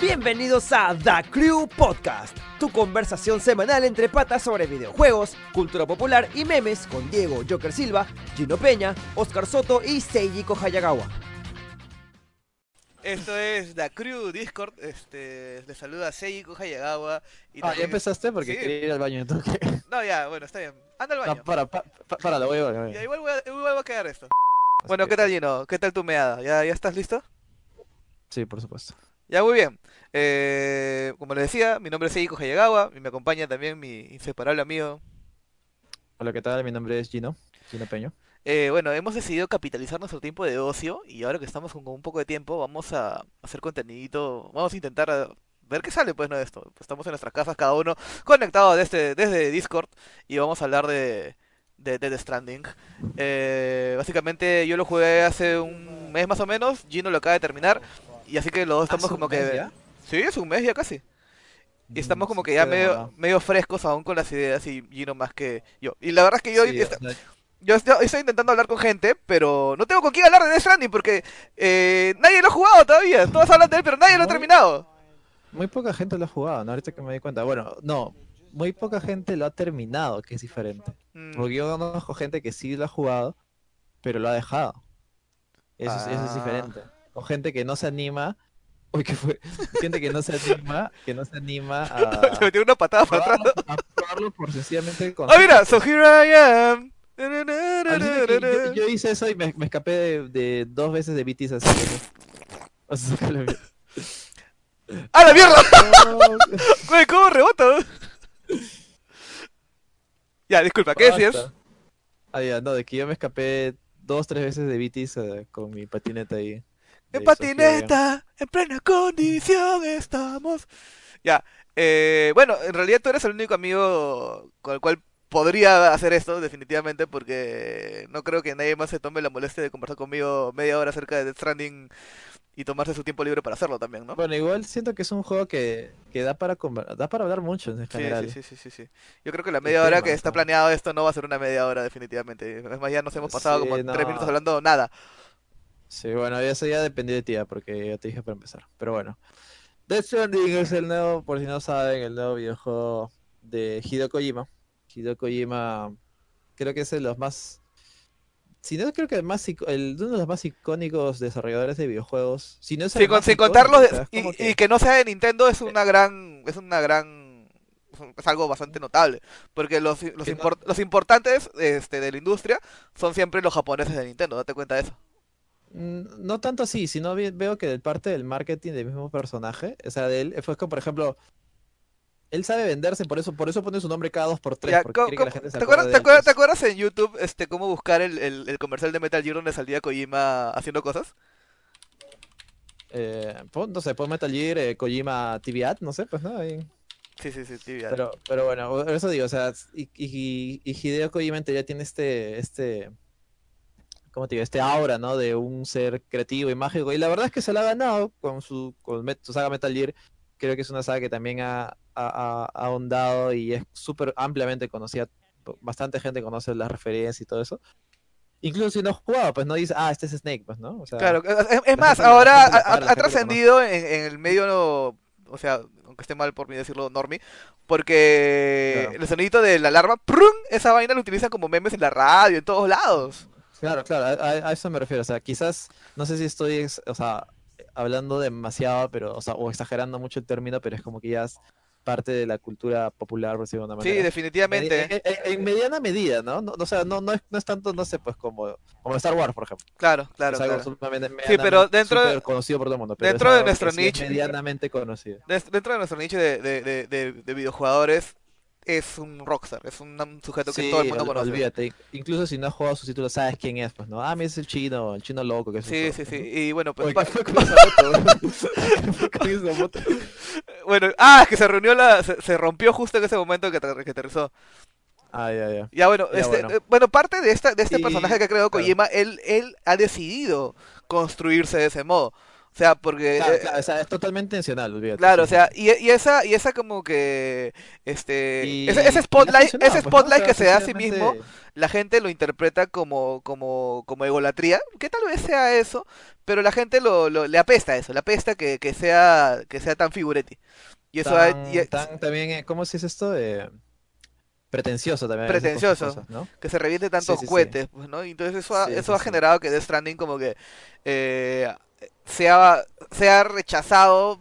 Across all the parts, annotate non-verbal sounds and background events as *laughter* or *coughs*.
Bienvenidos a The Crew Podcast, tu conversación semanal entre patas sobre videojuegos, cultura popular y memes con Diego Joker Silva, Gino Peña, Oscar Soto y Seijiko Hayagawa. Esto es The Crew Discord, este, les saluda Seijiko Hayagawa. Y Ah, también- ya empezaste porque Sí. quería ir al baño entonces. No, ya, bueno, está bien. Anda al No, baño. para, para, para, la voy a voy a- Ya, igual, voy a, igual va a quedar esto. Bueno, ¿qué tal, Gino? ¿Qué tal tu meada? ¿Ya, ya estás listo? Sí, por supuesto. Ya, muy bien. Eh, como les decía, mi nombre es Seijiko Hayagawa y me acompaña también mi inseparable amigo. Hola, ¿qué tal? Mi nombre es Gino, Gino Peño. Eh, bueno, hemos decidido capitalizar nuestro tiempo de ocio y ahora que estamos con un poco de tiempo, vamos a hacer contenido, vamos a intentar a ver qué sale pues no de esto. Pues estamos en nuestras casas cada uno conectado desde, desde Discord y vamos a hablar de, de Stranding. Eh, básicamente yo lo jugué hace un mes más o menos, Gino lo acaba de terminar y así que los dos estamos ¿Hace un como que... ya? Sí, es un mes ya casi. Y estamos Mm, como que ya medio, medio frescos aún con las ideas y Gino más que yo. Y la verdad es que yo Sí, yo estoy, intentando hablar con gente, pero no tengo con quién hablar de Death Stranding porque eh, nadie lo ha jugado todavía. Todos hablan de él, pero nadie lo ha terminado. muy poca gente lo ha jugado, ¿no? Ahorita que me di cuenta. Bueno, no, muy poca gente lo ha terminado, que es diferente. Mm, Porque yo conozco gente que sí lo ha jugado, pero lo ha dejado. Eso, es- eso Ah. es diferente. O gente que no se anima. Uy, ¿qué fue? *laughs* Gente que no se anima, que no se anima a, *laughs* Le metieron una patada para atrás. a probarlo por sencillamente con *laughs* Ah, mira, so here I am. Que yo, yo hice eso y me, me escapé de, de dos veces de BTS así. O sea, saca la mierda. ¡Ah, Güey, ¿cómo rebota? ya, disculpa, ¿qué decías? Ah, ya, no, de que yo me escapé dos, tres veces de BTS eh, con mi patineta ahí. En patineta, en plena condición estamos. Ya, eh, bueno, en realidad tú eres el único amigo con el cual podría hacer esto, definitivamente, porque no creo que nadie más se tome la molestia de conversar conmigo media hora acerca de Death Stranding y tomarse su tiempo libre para hacerlo también, ¿no? Bueno, igual siento que es un juego que, que da para da para hablar mucho en general. sí, sí, sí, sí, sí. Yo creo que la media hora que está ¿no? planeado esto no va a ser una media hora, definitivamente. Es más, ya nos hemos pasado Sí, como tres minutos hablando nada. Sí, bueno, eso ya dependió de ti, porque ya te dije para empezar. Pero bueno. Death Stranding es el nuevo, por si no saben, el nuevo videojuego de Hideo Kojima. Hideo Kojima creo que es de los más... Si no, creo que el más, el, uno de los más icónicos desarrolladores de videojuegos. Si no es Sin, con- sin icónico, contar los de- o sea, es y, que- no sea de Nintendo es una gran es una gran es algo bastante notable porque los, los, no- los importantes este, de la industria son siempre los japoneses de Nintendo date cuenta de eso No tanto así, sino veo que de parte del marketing del mismo personaje, o sea, de él, fue que, por ejemplo, él sabe venderse, por eso, por eso pone su nombre cada dos por tres, Ya, porque co- quiere que co- la gente se ¿te acuerdas, de te él, acuerdas- te pues. acuerdas en YouTube este cómo buscar el, el- el comercial de Metal Gear donde salía Kojima haciendo cosas Eh, pon- no sé, pon Metal Gear, eh, Kojima Ad, no sé, pues no, ahí. sí sí sí tibia. Pero, pero bueno, eso digo, o sea, y, y, y Hideo Kojima teoría tiene este, este, ¿cómo te digo? Este aura, ¿no? De un ser creativo y mágico. Y la verdad es que se la ha ganado con su, con su saga Metal Gear. Creo que es una saga que también ha, ha, ha- ahondado y es súper ampliamente conocida. Bastante gente conoce las referencias y todo eso. Incluso si no has jugado, pues no dice, ah, este es Snake, pues, ¿no? O sea, Claro, es, es más, ahora ha, ha trascendido en, en el medio, o sea, aunque esté mal por mí decirlo, normie, porque Claro. el sonidito de la alarma, ¡prum! esa vaina lo utilizan como memes en la radio, en todos lados. Claro, claro, a, eso me refiero. O sea, quizás, no sé si estoy, o sea, hablando demasiado, pero, o sea, o exagerando mucho el término, pero es como que ya es parte de la cultura popular, por decirlo de una Sí, manera. definitivamente. En, en- en mediana medida, ¿no? No, o sea, no, no, es, no es tanto, no sé, pues como, como Star Wars, por ejemplo. Claro, claro, es algo claro. sumamente- Sí, pero dentro de- conocido por todo el mundo. pero dentro de nuestro sí es nicho- medianamente conocido. Dentro de nuestro nicho de, de, de, de, de videojugadores, es un rockstar, es un, un sujeto que Sí, todo el mundo conoce. olvídate. Incluso si no has jugado sus títulos, sabes quién es, pues, ¿no? Ah, mira, es el chino, el chino loco que es Sí, sí, sí. Y bueno, pues, Oye, pa- ¿qué *laughs* fue con esa moto? ¿Qué fue con esa moto? bueno, ah, es que se reunió la, se, se rompió justo en ese momento que, que aterrizó. Ah, ya, ya. Ya bueno, Ya, este, bueno. eh, bueno, parte de esta, de este Y- personaje que ha creado claro. Kojima, él, él ha decidido construirse de ese modo. O sea, porque... Claro, eh, claro, o sea, es totalmente intencional, olvídate. Claro, o sí, sea, sí. y, y esa, y esa como que, este, Y- ese, ese spotlight, ese pues, ¿no? Spotlight que se da a sí mismo, la gente lo interpreta como, como, como egolatría, que tal vez sea eso, pero la gente lo, lo- le apesta eso, le apesta que, que sea, que sea tan figuretti. Y eso tan, y- tan también, eh, ¿cómo se dice esto? Eh, pretencioso también. Pretencioso. cosas, ¿no? que se reviente tantos sí, sí. cohetes, pues, ¿no? Y entonces eso ha, Sí, eso sí, ha sí. generado que Death Stranding como que eh, sea, sea rechazado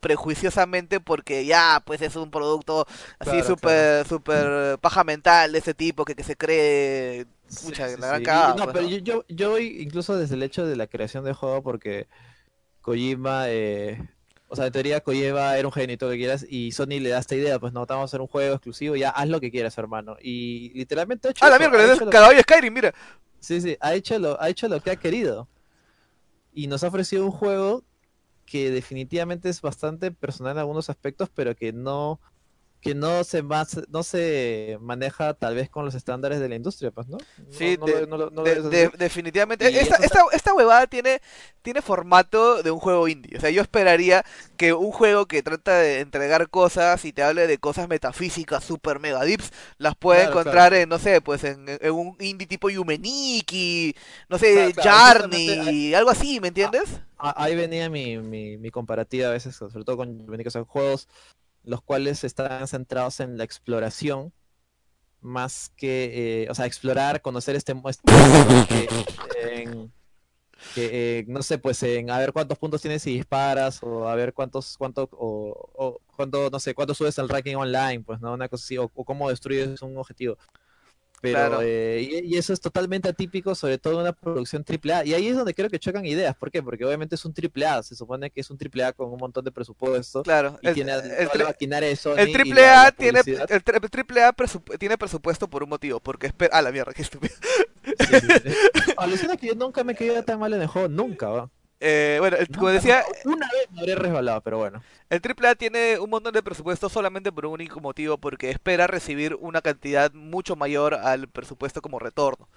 prejuiciosamente porque ya, pues es un producto así Claro, súper, súper paja mental de ese tipo que, que se cree, Sí, pucha, sí, sí. Cagada, No, pues, pero ¿no? yo, yo, incluso desde el hecho de la creación del juego porque Kojima, eh, o sea, en teoría Kojima era un genio y todo lo que quieras y Sony le da esta idea, pues no, vamos a hacer un juego exclusivo, ya haz lo que quieras, hermano. Y literalmente ha hecho Ah, la mierda, cada hoy Skyrim, mira. Sí, sí, ha hecho lo, ha hecho lo que ha querido. Y nos ha ofrecido un juego que definitivamente es bastante personal en algunos aspectos, pero que no, que no se más, no se maneja tal vez con los estándares de la industria, pues, ¿no? Sí, definitivamente. Esta, esta, esta huevada tiene, tiene formato de un juego indie. O sea, yo esperaría que un juego que trata de entregar cosas y te hable de cosas metafísicas super mega dips, las pueda Claro, encontrar en, no sé, pues en, en un indie tipo Yumeniki, no sé, Claro, claro, justamente algo así, ¿me entiendes? Ah, Ahí venía mi, mi, mi comparativa a veces, sobre todo con que son juegos los cuales están centrados en la exploración más que, eh, o sea, explorar, conocer este mu- mundo, que eh, no sé, pues en a ver cuántos puntos tienes si disparas, o a ver cuántos, cuánto, o, o cuánto, no sé, cuánto subes el ranking online, pues, ¿no? Una cosa así, o cómo destruyes un objetivo. Pero, Claro. eh, y, y eso es totalmente atípico, sobre todo en una producción AAA. Y ahí es donde creo que chocan ideas. ¿Por qué? Porque obviamente es un AAA. Se supone que es un AAA con un montón de presupuesto. Claro. Y el, tiene el toda la maquinaria de Sony el y triple la- A la tiene el, tri- el triple A presup- tiene presupuesto por un motivo, porque espera, ah la mierda, *laughs* qué estúpido. Sí, sí, sí. *laughs* Alucina que yo nunca me quedé tan mal en el juego, nunca, ¿va? Eh, bueno, el- como decía. Una vez me habré resbalado, pero bueno. El AAA tiene un montón de presupuesto solamente por un único motivo, porque espera recibir una cantidad mucho mayor al presupuesto como retorno.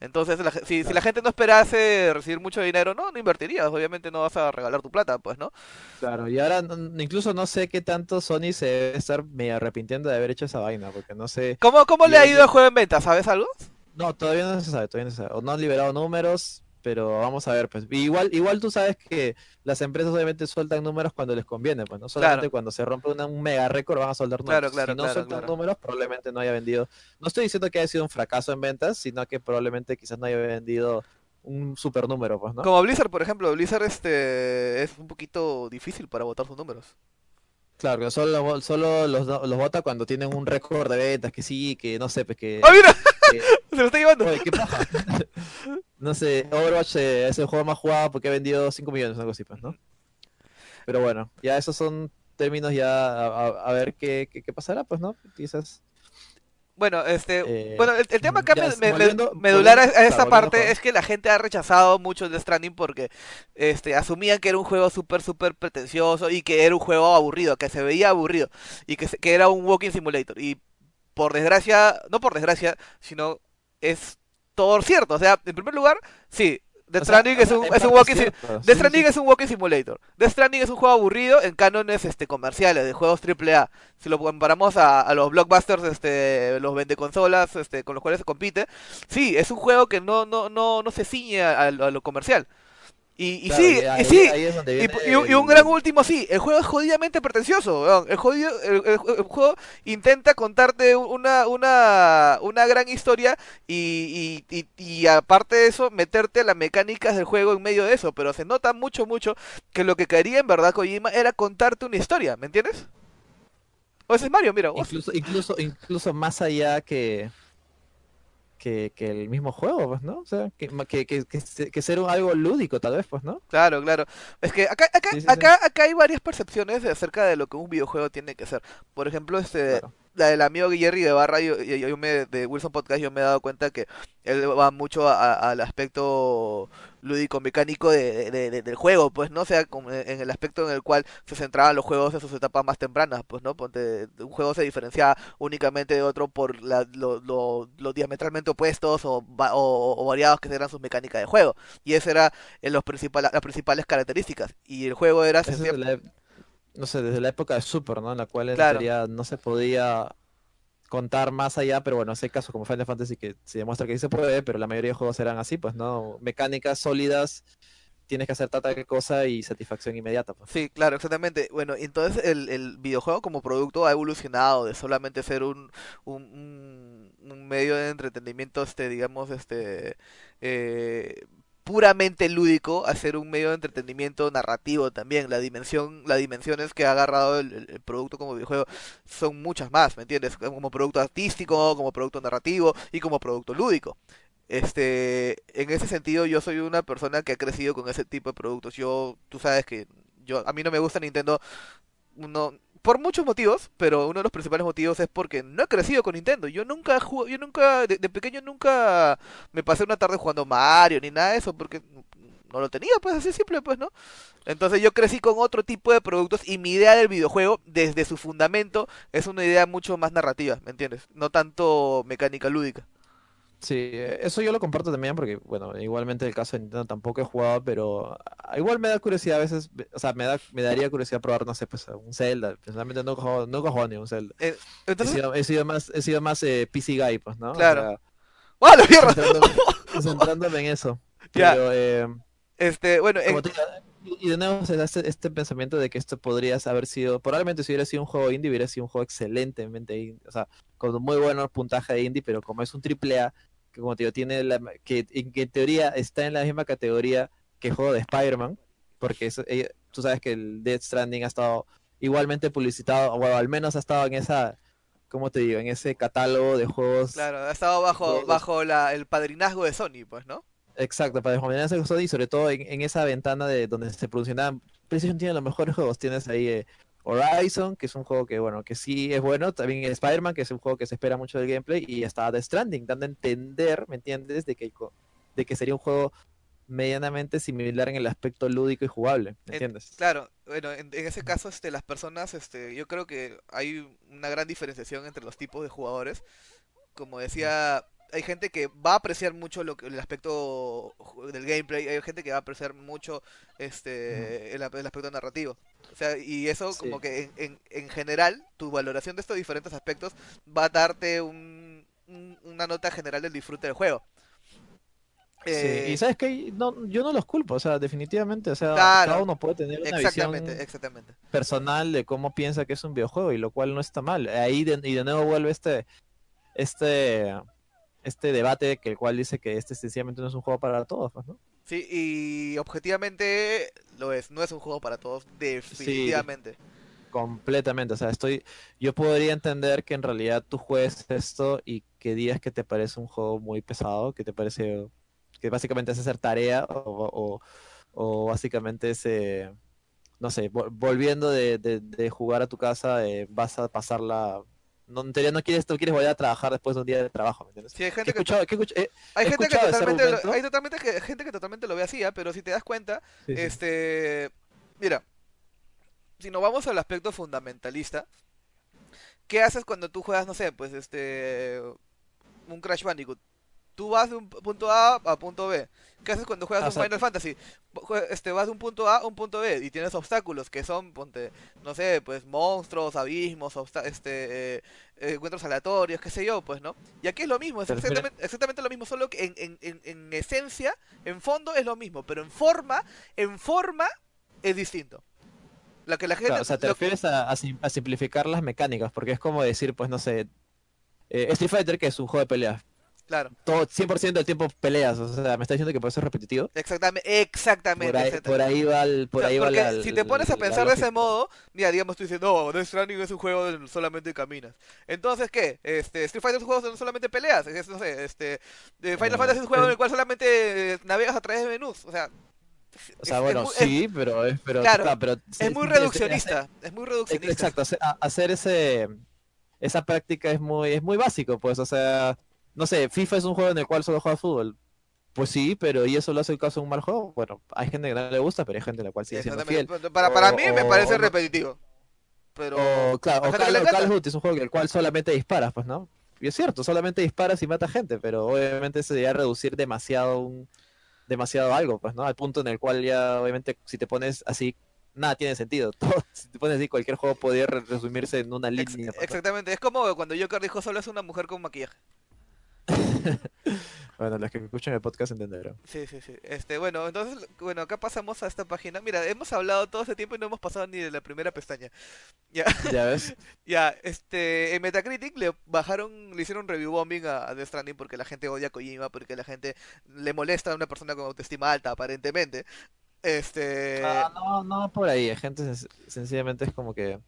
Entonces, la si, si la gente no esperase recibir mucho dinero, no, no invertirías, obviamente no vas a regalar tu plata, pues, ¿no? Claro, y ahora incluso no sé qué tanto Sony se debe estar medio arrepintiendo de haber hecho esa vaina, porque no sé. ¿Cómo, cómo le ha ido el juego en venta? ¿Sabes algo? No, todavía no se sabe, todavía no se sabe. O no han liberado números, pero vamos a ver, pues. Igual, igual tú sabes que las empresas obviamente sueltan números cuando les conviene, pues, no solamente Claro. cuando se rompe una- un mega récord van a soltar números. Claro, claro, si no sueltan números, probablemente no haya vendido. No estoy diciendo que haya sido un fracaso en ventas, sino que probablemente quizás no haya vendido un super número, pues, ¿no? Como Blizzard, por ejemplo, Blizzard este es un poquito difícil para votar sus números. Claro, solo, solo los, los vota cuando tienen un récord de ventas, que sí, que no sé, pues que... ¡Ah, mira! Que- *laughs* Se lo está llevando. Oye, ¿qué paja? *laughs* no sé, Overwatch eh, es el juego más jugado porque ha vendido 5 millones, algo así, pues, ¿no? Pero bueno, ya esos son términos ya a, a- a ver qué, qué, qué pasará, pues, ¿no? Quizás. Bueno, este, Eh, bueno, el, el tema acá ya, me- me- medular a, esta parte juego. es que la gente ha rechazado mucho The Stranding porque este asumían que era un juego súper súper pretencioso y que era un juego aburrido, que se veía aburrido y que, se- que era un walking simulator y por desgracia, no por desgracia, sino es todo cierto, o sea, en primer lugar, sí, O sea, Stranding es un, es un walking Death sí, Stranding sí. es un walking simulator. Death Stranding es un juego aburrido en cánones este, comerciales de juegos AAA. Si lo comparamos a, a los blockbusters, este, los vende consolas este, con los cuales se compite, sí, es un juego que no, no, no, no se ciñe a, a lo a lo comercial. Y, y Claro, sí, ahí- y sí, ahí es donde y, viene y un- y un el- gran último, sí, el juego es jodidamente pretencioso. El, jodido, el, juego intenta contarte una, una, una gran historia y, y, y, y aparte de eso, meterte las mecánicas del juego en medio de eso, pero se nota mucho, mucho que lo que quería en verdad Kojima era contarte una historia, ¿me entiendes? O ese es Mario, mira, vos. Incluso, incluso, incluso más allá que, que, que el mismo juego, pues, ¿no? O sea, que, que, que, que, se- que ser algo lúdico, tal vez, pues, ¿no? Claro, claro. Es que acá, acá, Sí, sí, sí. acá, acá hay varias percepciones acerca de lo que un videojuego tiene que ser. Por ejemplo, este, Claro. la del amigo Jerry de Barra, yo, yo- yo me, de Wilson Podcast, yo me he dado cuenta que él va mucho a- a- al aspecto lúdico mecánico de, de- de- del juego, pues, ¿no? O sea, como en el aspecto en el cual se centraban los juegos en sus etapas más tempranas, pues, ¿no? Ponte, un juego se diferenciaba únicamente de otro por la- lo, lo- lo diametralmente opuestos o, o, o variados que eran sus mecánicas de juego. Y esa era en los principales, las principales características. Y el juego era de la no sé, desde la época de Super, ¿no? En la cual en Claro. teoría no se podía contar más allá, pero bueno, ese caso como Final Fantasy que se demuestra que sí se puede, pero la mayoría de juegos eran así, pues, ¿no? Mecánicas sólidas, tienes que hacer tanta cosa y satisfacción inmediata, pues. Sí, claro, exactamente. Bueno, entonces el, el videojuego como producto ha evolucionado de solamente ser un, un- un medio de entretenimiento, este, digamos, este, eh, puramente lúdico, a ser un medio de entretenimiento narrativo también. La dimensión, las dimensiones que ha agarrado el, el- producto como videojuego son muchas más, ¿me entiendes? Como producto artístico, como producto narrativo y como producto lúdico. Este, en ese sentido yo soy una persona que ha crecido con ese tipo de productos. Yo, tú sabes que yo a mí no me gusta Nintendo uno por muchos motivos, pero uno de los principales motivos es porque no he crecido con Nintendo. Yo nunca jugué, yo nunca de, de pequeño nunca me pasé una tarde jugando Mario ni nada de eso porque no lo tenía, pues así simple, pues, ¿no? Entonces yo crecí con otro tipo de productos y mi idea del videojuego desde su fundamento es una idea mucho más narrativa, ¿me entiendes? No tanto mecánica lúdica. Sí, eh, eso yo lo comparto también porque, bueno, igualmente el caso de Nintendo tampoco he jugado, pero ah, igual me da curiosidad a veces, ve- o sea, me da, me daría curiosidad probar, no sé, pues un Zelda. Personalmente nunca he jugado, nunca he jugado ni un Zelda. Eh, He entonces, sido, he sido más, he sido más eh, PC guy, pues, ¿no? Claro. sea, ¡ah, la mierda! centrándome, *laughs* centrándome en eso. Ya. Pero, eh, Este, bueno, en- como te digo, y de nuevo se da este, este pensamiento de que esto podría haber sido, probablemente si hubiera sido un juego indie, hubiera sido un juego excelentemente indie, o sea, con un muy buen puntaje de indie, pero como es un triple A, que como te digo, tiene la, que, en, que en teoría está en la misma categoría que el juego de Spider-Man, porque eso- eh, tú sabes que el Death Stranding ha estado igualmente publicitado, o al menos ha estado en esa, ¿cómo te digo? En ese catálogo de juegos claro, ha estado bajo, bajo la, el padrinazgo de Sony, pues, ¿no? Exacto, para desmominar ese Sony y sobre todo en, en esa ventana de donde se promocionaban. PlayStation tiene los mejores juegos. Tienes ahí eh, Horizon, que es un juego que, bueno, que sí es bueno. También Spider-Man, que es un juego que se espera mucho del gameplay. Y está The Stranding, dando a entender, ¿me entiendes? De que, de que sería un juego medianamente similar en el aspecto lúdico y jugable, ¿me En- entiendes? Claro, bueno, en, en ese caso, este, las personas, este, yo creo que hay una gran diferenciación entre los tipos de jugadores. Como decía, hay gente que va a apreciar mucho lo que, el aspecto del gameplay, hay gente que va a apreciar mucho este el, aspecto narrativo. O sea, y eso Sí. como que en, en, en general, tu valoración de estos diferentes aspectos va a darte un, un- una nota general del disfrute del juego. Sí, Eh, y sabes que no, yo no los culpo, o sea, definitivamente, o sea, Claro. cada uno puede tener una exactamente, visión exactamente. personal de cómo piensa que es un videojuego y lo cual no está mal. Ahí de, y de nuevo vuelve este este este debate que el cual dice que este sencillamente no es un juego para todos, pues, ¿no? Sí, y objetivamente lo es, no es un juego para todos, definitivamente. Completamente, o sea, estoy yo podría entender que en realidad tú juegues esto y que digas que te parece un juego muy pesado, que te parece que básicamente es hacer tarea o, o, o básicamente es eh, no sé, vol- volviendo de, de- de jugar a tu casa, eh, vas a pasarla no, en teoría no quieres, no quieres volver a trabajar después de un día de trabajo, ¿me entiendes? Sí, hay ¿Qué he gente que, hay gente que totalmente, lo- hay totalmente que, gente que totalmente lo ve así, ¿ah? pero si te das cuenta, sí, sí. este, mira, si nos vamos al aspecto fundamentalista, ¿qué haces cuando tú juegas, no sé, pues este, un Crash Bandicoot? Tú vas de un punto A a punto B. ¿Qué haces cuando juegas Ah, un Final Fantasy? Este, vas de un punto A a un punto B y tienes obstáculos que son, ponte, no sé, pues monstruos, abismos, este, eh, encuentros aleatorios, qué sé yo, pues, ¿no? Y aquí es lo mismo, es exactamente, exactamente lo mismo, solo que en, en, en, en esencia, en fondo es lo mismo, pero en forma, en forma es distinto. La que la gente... Claro, o sea, te refieres a simplificar las mecánicas, porque es como decir, pues no sé, eh, Street Fighter que es un juego de peleas, Claro, todo 100% del tiempo peleas, o sea, me está diciendo que puede ser repetitivo. exactamente, exactamente. Por ahí, exactamente. por ahí va el, por O sea, ahí va porque la- si te pones a pensar de ese modo, mira, digamos tú dices, no, Death Stranding es un juego donde solamente caminas. Entonces, ¿qué? Este, Street Fighter es un juego donde solamente peleas. Es, no sé, este, Final Eh, Fantasy es un juego en el- el cual solamente eh, navegas a través de menús. O sea, O sea, es- bueno, es, sí, pero es, pero, Claro, pero es, es muy reduccionista. Es muy reduccionista. Exacto, hacer ese esa práctica es muy es muy básico, pues, o sea, no sé, FIFA es un juego en el cual solo juegas fútbol. Pues sí, pero ¿y eso lo hace el caso de un mal juego? Bueno, hay gente que no le gusta, pero hay gente a la cual sigue siendo fiel. Para, para O- mí me parece o repetitivo. Pero. O, claro, o Call, Call encanta. of Duty es un juego en el cual solamente disparas, pues, ¿no? Y es cierto, solamente disparas y mata gente, pero obviamente eso ya reducir demasiado un demasiado algo, pues, ¿no? Al punto en el cual ya, obviamente, si te pones así, nada tiene sentido. *laughs* Todo, si te pones así, cualquier juego podría re- resumirse en una línea. pues, exactamente. Es como cuando Joker dijo solo es una mujer con maquillaje. *laughs* Bueno, los que escuchan el podcast entenderán. Sí, sí, sí. Este, bueno, entonces, bueno, acá pasamos a esta página. Mira, hemos hablado todo este tiempo y no hemos pasado ni de la primera pestaña. Ya, ¿Ya ves? *laughs* ya, este, en Metacritic le bajaron, le hicieron review bombing a, a Death Stranding porque la gente odia a Kojima, porque la gente le molesta a una persona con autoestima alta, aparentemente. Este, Ah, no, no por ahí. Gente sen- sencillamente es como que.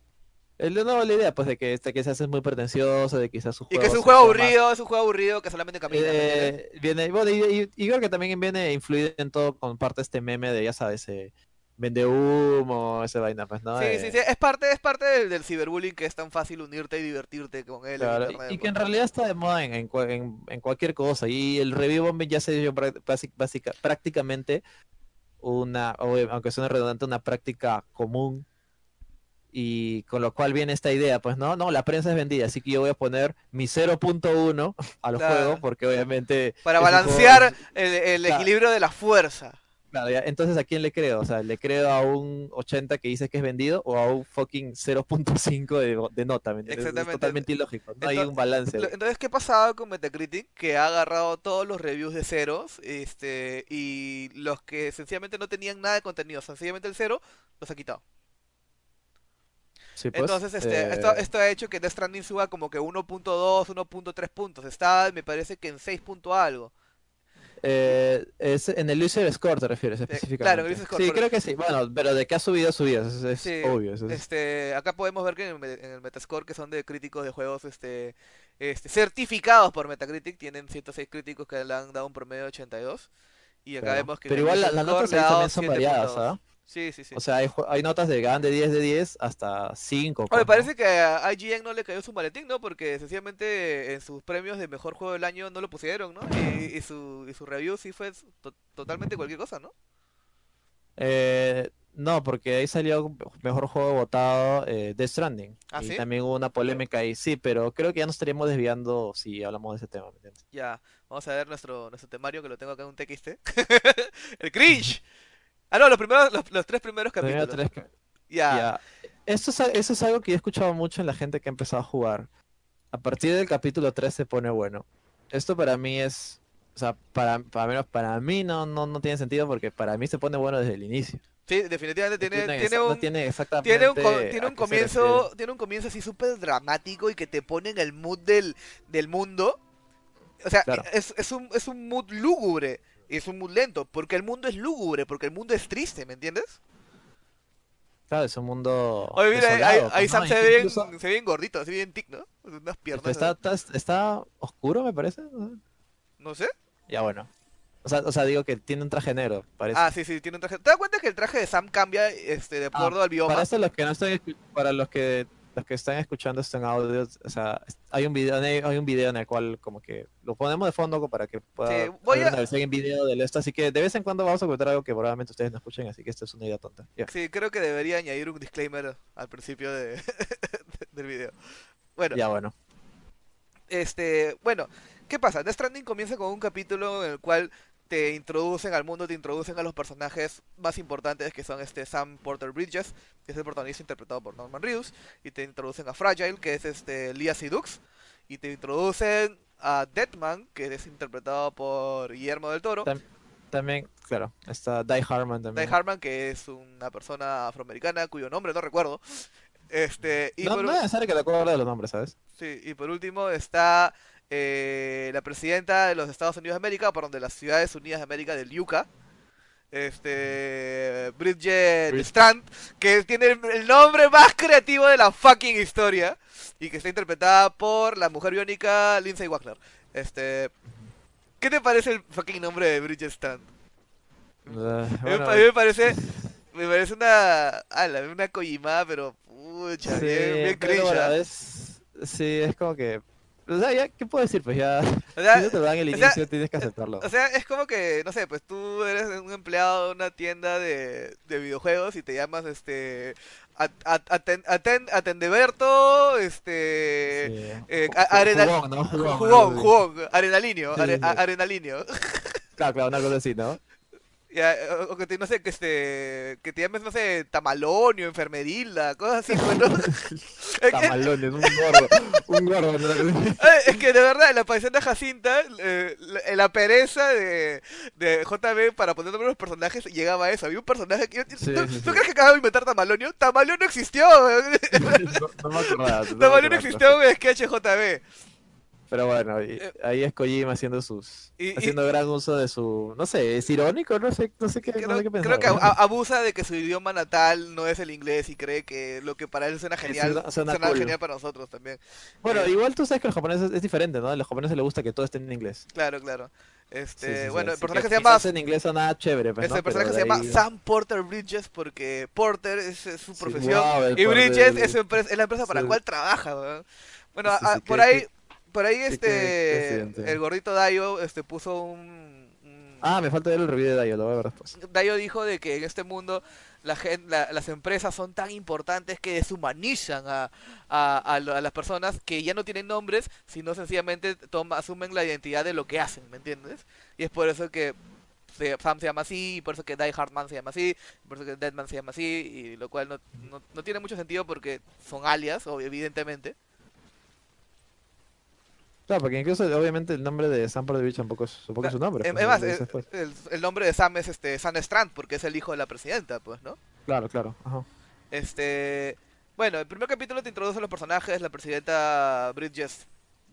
No, la idea, pues, de que este que se hace muy pretencioso, de quizás su y que es un juego más- aburrido, es un juego aburrido que solamente camina. Eh, viene, bueno, y, y- y creo que también viene influido en todo con parte de este meme de, ya sabes, eh, vende humo, esa vaina, pues, ¿no? Sí, Eh, sí, sí, es parte, es parte del, del ciberbullying que es tan fácil unirte y divertirte con él en claro, internet, y, y que pues, en ¿no? realidad está de moda en, en, en- en cualquier cosa. Y el review bombing ya se dio prácticamente una, aunque suene redundante, una práctica común. Y con lo cual viene esta idea, pues no, no, la prensa es vendida, así que yo voy a poner mi 0.1 al Claro. juego, porque obviamente Para juego- balancear el, el Claro. equilibrio de la fuerza. Claro, ya, Entonces, ¿a quién le creo? O sea, ¿le creo a un 80 que dice que es vendido o a un fucking 0.5 de, de nota? ¿me entiendes? Es Exactamente. totalmente ilógico. No hay un balance. Ahí. Entonces, ¿qué pasaba con Metacritic? Que ha agarrado todos los reviews de ceros este, y los que sencillamente no tenían nada de contenido, sencillamente el cero, los ha quitado. Sí, pues, Entonces, este, eh, esto, esto ha hecho que Death Stranding suba como que 1.2, 1.3 puntos. Está, me parece que en 6 punto algo. eh, es en el user score te refieres específicamente. claro, el user score, Sí, creo que sí. Bueno, pero de que ha subido, ha subido. Es, es Sí, obvio. es- Este, acá podemos ver que en el, me- en el Metascore, que son de críticos de juegos este, este, certificados por Metacritic, tienen 106 críticos que le han dado un promedio de 82. Y acá claro. vemos que Pero igual la- las Score notas ahí también son variadas, 7.2. ¿ah? Sí, sí, sí. O sea, hay, hay notas de GAN de 10 de 10 hasta 5. Oye, parece que a IGN no le cayó su maletín, ¿no? Porque sencillamente en sus premios de mejor juego del año no lo pusieron, ¿no? Y, y su, y su review sí fue to- totalmente cualquier cosa, ¿no? Eh, no, porque ahí salió mejor juego votado eh, Death Stranding. ¿Ah, y sí? también hubo una polémica ahí, sí, pero creo que ya nos estaríamos desviando si hablamos de ese tema, ¿me entiendes? Ya, vamos a ver nuestro, nuestro temario que lo tengo acá en un TXT. *laughs* el cringe. *laughs* Ah, no, los primeros, los, los tres primeros Primero capítulos. tres Ya. ya. Eso es, eso es algo que yo he escuchado mucho en la gente que ha empezado a jugar. A partir del capítulo 3 se pone bueno. Esto para mí es, o sea, para, para menos para mí no, no, no tiene sentido porque para mí se pone bueno desde el inicio. Sí, definitivamente tiene, tiene exa- no un, tiene exactamente tiene un, tiene un comienzo, tiene un comienzo así súper dramático y que te pone en el mood del, del mundo. O sea, Claro. es, es un, es un mood lúgubre es un mood lento, porque el mundo es lúgubre, porque el mundo es triste, ¿me entiendes? Claro, es un mundo Oye, mira, ahí, desolado, ahí pues, Sam ¿no? se ve bien, Incluso- se ve bien gordito, así bien tic, ¿no? Unas piernas. está, está, está oscuro, me parece. No sé. Ya bueno. O sea, o sea, digo que tiene un traje negro, parece. Ah, sí, sí, tiene un traje. ¿Te das cuenta que el traje de Sam cambia este, de Ah, acuerdo al bioma? Para los que no están escu- para los que los que están escuchando esto en audio, o sea, hay un video hay un video en el cual como que lo ponemos de fondo para que pueda Sí, voy a- una versión en video de esto, así que de vez en cuando vamos a comentar algo que probablemente ustedes no escuchen, así que esto es una idea tonta. Sí, creo que debería añadir un disclaimer al principio *laughs* de, del video. Bueno, Ya bueno. este, bueno, ¿qué pasa? Death Stranding comienza con un capítulo en el cual te introducen al mundo, te introducen a los personajes más importantes que son este Sam Porter Bridges, que es el protagonista interpretado por Norman Reedus, y te introducen a Fragile, que es este Lia Sidux, y te introducen a Deadman, que es interpretado por Guillermo del Toro, Tam- También, claro, está Die Harman también. Die Harman, que es una persona afroamericana cuyo nombre no recuerdo. Este, y no, por, no es necesario que te acuerdes de los nombres, ¿sabes? sí, y por último está eh, la presidenta de los Estados Unidos de América, por donde las Ciudades Unidas de América del Yuca. Este, Bridget Brid- Strand, que tiene el, nombre más creativo de la fucking historia y que está interpretada por la mujer biónica Lindsay Wagner. Este, ¿qué te parece el fucking nombre de Bridget Strand? Uh, A mí me bueno, pa- a mí me parece, me parece una, ala, una Kojimada, pero pucha, sí, bien, bien pero ¿ah? sí, es como que O sea, ya, ¿qué puedo decir? Pues ya, *laughs* O sea, si no te dan el o sea, inicio, tienes que aceptarlo. O sea, es como que, no sé, pues tú eres un empleado de una tienda de, de videojuegos y te llamas, este, At- At- Aten- Aten- Atendeberto, este, Sí. eh, jugón, ¿no? Jugón, algo así. jugón, arenalinio, Sí, sí. arenalinio. *laughs* Claro, claro, una cosa así, ¿no? Ya, o o que te, no sé, que este, que te llames, no sé, tamalonio, enfermerila, cosas así, pues, ¿no? *laughs* Es un gordo, un gordo. ¿no? *laughs* Eh, Es que de verdad, en la aparición de Jacinta, eh, la, la pereza de, de JB para poner nombres a los personajes llegaba a eso. Había un personaje que. Sí, ¿tú, sí, tú sí. crees que acababa de inventar Tamalonio? Tamalonio existió. *laughs* No, no me acordaba. no me Tamalonio acordaba. existió en sketch JB. Pero bueno, y- Eh, ahí es Kojima haciendo sus Y- y- haciendo gran uso de su no sé, es irónico, no sé, no sé qué, no Creo, sé qué pensar. creo que ¿no? abusa de que su idioma natal no es el inglés y cree que lo que para él suena genial suena- suena suena cool. genial para nosotros también. Bueno, eh, igual tú sabes que los japoneses es diferente, ¿no? A los japoneses les gusta que todo esté en inglés. Claro, claro. Sí, Este, sí, sí, bueno, el así personaje que se llama en inglés suena chévere, pues, Este ¿no? personaje se llama ahí- Sam Porter Bridges porque Porter es, es su Sí, profesión wow, el y Bridges es, es la empresa para la Sí. cual trabaja. weón. Bueno, Sí, a- sí, por ahí, qué- por ahí este, el gordito Dayo este, puso un, un- Ah, me falta ver el review de Dayo, lo voy a ver después. Dayo dijo de que en este mundo la gen- la- las empresas son tan importantes que deshumanizan a, a, a lo- a las personas que ya no tienen nombres, sino sencillamente toma, asumen la identidad de lo que hacen, ¿me entiendes? Y es por eso que se- Sam se llama así, y por eso que Die Hard Man se llama así, y por eso que Deadman se llama así, y lo cual no, no, no tiene mucho sentido porque son alias, evidentemente. Claro, porque incluso obviamente el nombre de Sam Porter Bridge tampoco es, tampoco es su nombre. Pues, Es más, lo dice el, después. el- el nombre de Sam es este Sam Strand, porque es el hijo de la presidenta, pues, ¿no? Claro, claro. Ajá. Este, bueno, el primer capítulo te introduce a los personajes, la presidenta Bridges,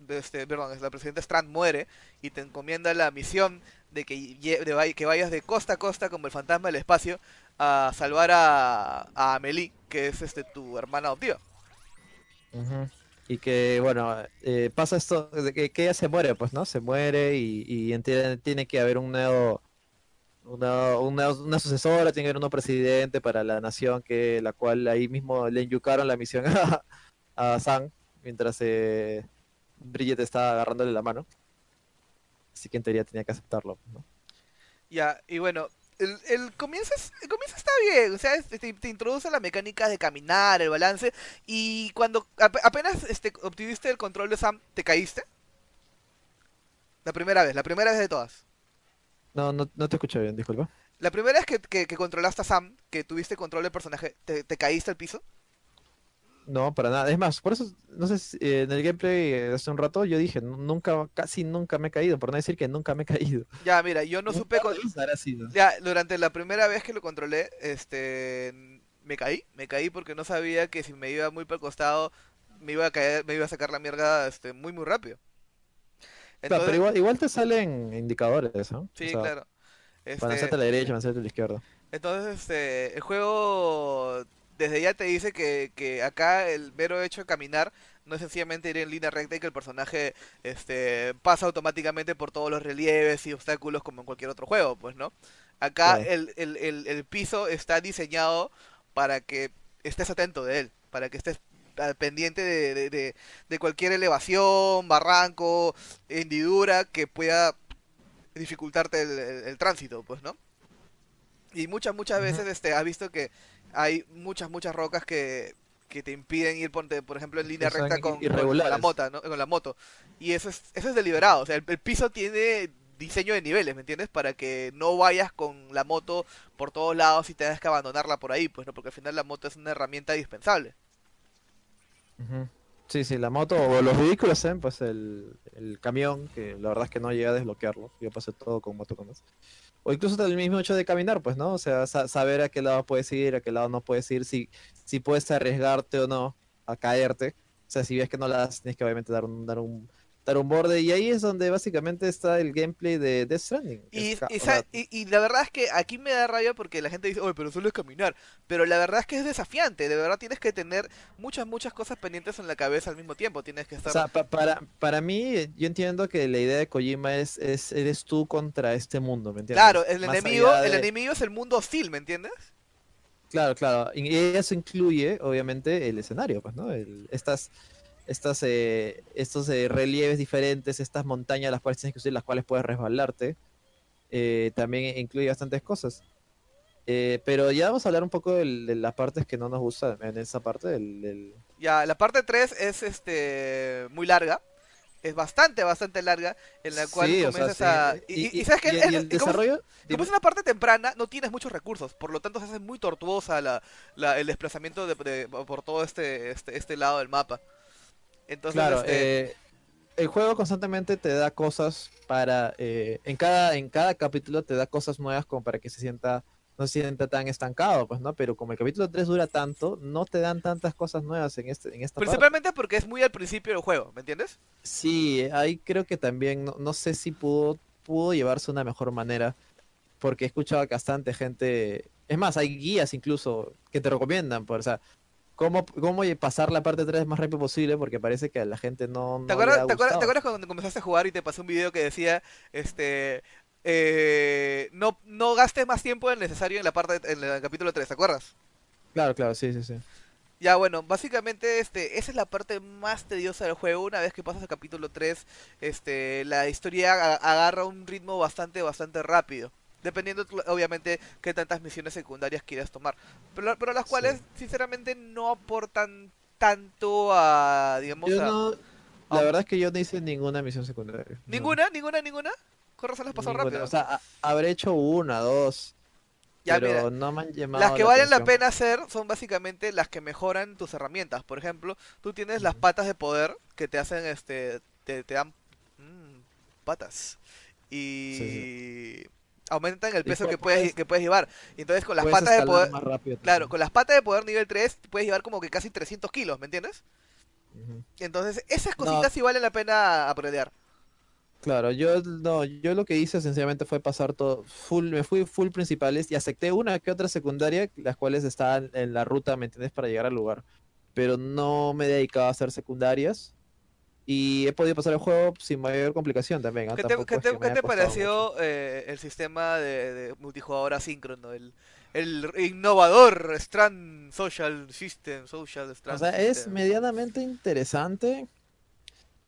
este, perdón, es la presidenta Strand muere y te encomienda la misión de que, de que vayas de costa a costa como el fantasma del espacio a salvar a, a Amelie, que es este tu hermana adoptiva. Ujú. Y que, bueno, eh, pasa esto, de que, ella se muere, pues, ¿no? Se muere y, y entiende- tiene que haber un nuevo, una, una, una sucesora, tiene que haber un nuevo presidente para la nación, que la cual ahí mismo le enyucaron la misión *laughs* a, a Sam, mientras eh, Bridget estaba agarrándole la mano. Así que en teoría tenía que aceptarlo, ¿no? Ya, y bueno, el, el comienzo es- el comienzo está bien, o sea, te, te introduce la mecánica de caminar, el balance, y cuando ap- apenas este, obtuviste el control de Sam, ¿te caíste? La primera vez, la primera vez de todas. No, no, no te escuché bien, disculpa. La primera vez que, que, que controlaste a Sam, que tuviste control del personaje, ¿te, te caíste al piso? No, para nada. Es más, por eso, no sé, si, eh, en el gameplay eh, hace un rato yo dije, "Nu- nunca, casi nunca me he caído, por no decir que nunca me he caído. *laughs* Ya, mira, yo no supe... con-. Ya, durante la primera vez que lo controlé, este... Me caí, me caí porque no sabía que si me iba muy para el costado, me iba a caer, me iba a sacar la mierda este, muy, muy rápido. Claro, pero igual, igual te salen indicadores, ¿no? Sí, O sea, claro. Para Este, hacerte a la derecha, para a la izquierda. entonces, este, el juego desde ya te dice que, que acá el mero hecho de caminar no es sencillamente ir en línea recta y que el personaje este, pasa automáticamente por todos los relieves y obstáculos como en cualquier otro juego, pues, ¿no? Acá el, el, el, el piso está diseñado para que estés atento de él, para que estés pendiente de, de, de- de cualquier elevación, barranco, hendidura que pueda dificultarte el, tránsito, pues, ¿no? Y muchas, muchas veces este, has visto que hay muchas, muchas rocas que, que te impiden ir, ponte, por ejemplo, en línea recta con, con- la moto, ¿no? Con la moto. Y eso es, eso es deliberado, o sea, el, el piso tiene diseño de niveles, ¿me entiendes? Para que no vayas con la moto por todos lados y tengas que abandonarla por ahí, pues, ¿no? Porque al final la moto es una herramienta indispensable. Ujú. Sí, sí, la moto o los vehículos, ¿eh? Pues el, el camión, que la verdad es que no llegué a desbloquearlo. Yo pasé todo con moto con eso. O incluso el mismo hecho de caminar, pues, ¿no? O sea, sa- saber a qué lado puedes ir, a qué lado no puedes ir, si, si puedes arriesgarte o no a caerte. O sea, si ves que no la das, tienes que obviamente dar un, dar un, dar un borde. Y ahí es donde básicamente está el gameplay de Death Stranding. Y, Es la verdad es que aquí me da rabia porque la gente dice, oye, pero solo es caminar. Pero la verdad es que es desafiante. De verdad tienes que tener muchas, muchas cosas pendientes en la cabeza al mismo tiempo. Tienes que estar... O sea, pa- para, para mí, yo entiendo que la idea de Kojima es, es eres tú contra este mundo, ¿me entiendes? claro, el Más enemigo, el enemigo es el mundo hostil, ¿me entiendes? Claro, claro. Y eso incluye, obviamente, el escenario, pues, ¿no? El- estas, estas, eh, estos eh, relieves diferentes, estas montañas las cuales tienes que subir, las cuales puedes resbalarte. Eh, también incluye bastantes cosas. Eh, pero ya vamos a hablar un poco de, las partes que no nos gustan en esa parte del... del- Ya, la parte 3 es este muy larga. Es bastante, bastante larga. En la cual Sí, o sea, comienzas sí. a. Y, y- y sabes que y- y el como, es- es una parte temprana, no tienes muchos recursos. Por lo tanto, se hace muy tortuosa la, la- el desplazamiento de, de- por todo este, este, este lado del mapa. Entonces, Claro, este, eh, el juego constantemente te da cosas para... eh, en, cada, en cada capítulo te da cosas nuevas como para que se sienta... No se sienta tan estancado, pues, ¿no? Pero como el capítulo 3 dura tanto, no te dan tantas cosas nuevas en, este, en esta parte. principalmente porque es muy al principio del juego, ¿me entiendes? Sí, ahí creo que también, no, no sé si pudo, pudo llevarse de una mejor manera, porque he escuchado a bastante gente, es más, hay guías incluso que te recomiendan, por, o sea, cómo, cómo pasar la parte 3 más rápido posible, porque parece que a la gente no, no ¿Te le acuerdas, ha te, acuerdas, gustado. te acuerdas cuando comenzaste a jugar y te pasé un video que decía, este, eh, no, no gastes más tiempo del necesario en la parte, en el capítulo 3, ¿te acuerdas? Claro, claro, sí, sí, sí. Ya, bueno, básicamente este, esa es la parte más tediosa del juego. Una vez que pasas al capítulo 3, este, la historia agarra un ritmo bastante, bastante rápido. Dependiendo, obviamente, qué tantas misiones secundarias quieras tomar. Pero, pero las Sí. cuales, sinceramente, no aportan tanto a, digamos, Yo a... no, a- la verdad es que yo no hice ninguna misión secundaria. no. ¿Ninguna? ¿Ninguna? ¿Ninguna? Corre, se las pasó rápido. O sea, a- habré hecho una, dos, Ya, pero mira, no me han llamado Las que valen la pena hacer son básicamente las que mejoran tus herramientas. Por ejemplo, tú tienes las patas de poder que te hacen, este, te, te dan mm, patas y Sí, aumentan el peso que puedes, que puedes llevar. Y entonces con las patas de poder, más rápido claro, con las patas de poder nivel 3 puedes llevar como que casi 300 kilos, ¿me entiendes? Entonces esas No. cositas sí valen la pena aprender. Claro, yo no, yo lo que hice sencillamente fue pasar todo full, me fui full principales y acepté una que otra secundaria, las cuales estaban en la ruta, ¿me entiendes? Para llegar al lugar. Pero no me he dedicado a hacer secundarias y he podido pasar el juego sin mayor complicación también. ¿ah? ¿Qué te, qué es te- que qué te pareció eh, el sistema de, de multijugador asíncrono? El, el innovador Strand Social System, Social. Strand O sea, es System. medianamente interesante,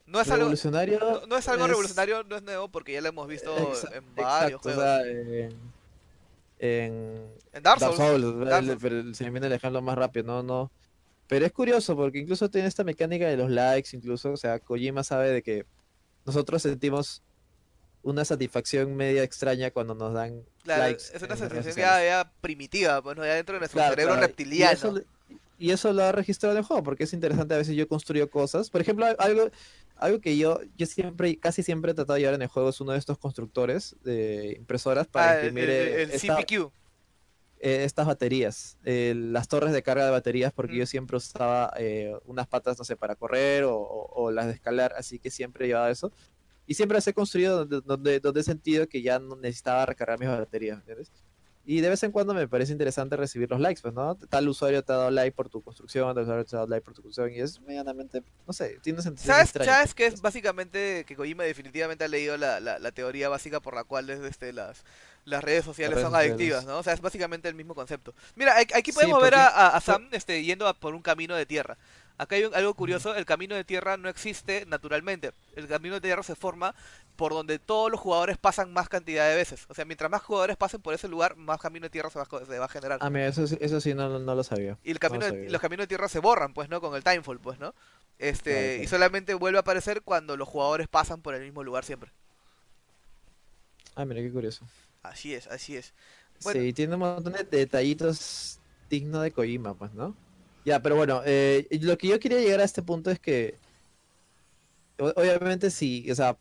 No es algo, revolucionario. no, no es algo es- revolucionario, no es nuevo porque ya lo hemos visto en varios exacto, o juegos. sea, en, en en Dark Dark Souls. Souls, Dark el- Souls. pero se me viene el ejemplo más rápido, no, no. Pero es curioso porque incluso tiene esta mecánica de los likes, incluso, o sea, Kojima sabe de que nosotros sentimos una satisfacción media extraña cuando nos dan Claro, likes. es una sensación ya, primitiva, pues, ¿no? ya dentro de nuestro Claro, cerebro claro, Y reptiliano. eso, y eso lo ha registrado en el juego, porque es interesante a veces yo construyo cosas. Por ejemplo, algo, algo que yo, yo siempre, casi siempre he tratado de llevar en el juego es uno de estos constructores de impresoras para Ah, el, imprimir el- el esta- CPQ. Eh, estas baterías, eh, las torres de carga de baterías, porque Ujú. yo siempre usaba eh, unas patas, no sé, para correr o, o- o las de escalar, así que siempre llevaba eso. Y siempre las he construido donde, donde, donde he sentido que ya no necesitaba recargar mis baterías, ¿entiendes? Y de vez en cuando me parece interesante recibir los likes, pues, ¿no? Tal usuario te ha dado like por tu construcción, tal usuario te ha dado like por tu construcción, y es medianamente, no sé, tiene sentido. ¿Sabes, ¿Sabes que es básicamente que Kojima definitivamente ha leído la, la, la teoría básica por la cual es, este, las, las redes sociales redes son sociales. adictivas, ¿no? O sea, es básicamente el mismo concepto. Mira, aquí Sí, podemos ver a, Sam este, yendo a por un camino de tierra. Acá hay un- algo curioso, el camino de tierra no existe naturalmente. El camino de tierra se forma por donde todos los jugadores pasan más cantidad de veces. O sea, mientras más jugadores pasen por ese lugar, más camino de tierra se va, se va a generar. Ah, mira, eso, sí- eso sí no, no lo sabía. Y el camino no de- los caminos de tierra se borran, pues, ¿no? Con el timefall, pues, ¿no? Este, y solamente vuelve a aparecer cuando los jugadores pasan por el mismo lugar siempre. Ah, mira, qué curioso. Así es, así es. Bueno. Sí, tiene un montón de detallitos dignos de Kojima, pues, ¿no? Ya, pero bueno, eh, lo que yo quería llegar a este punto es que, obviamente sí, o sea,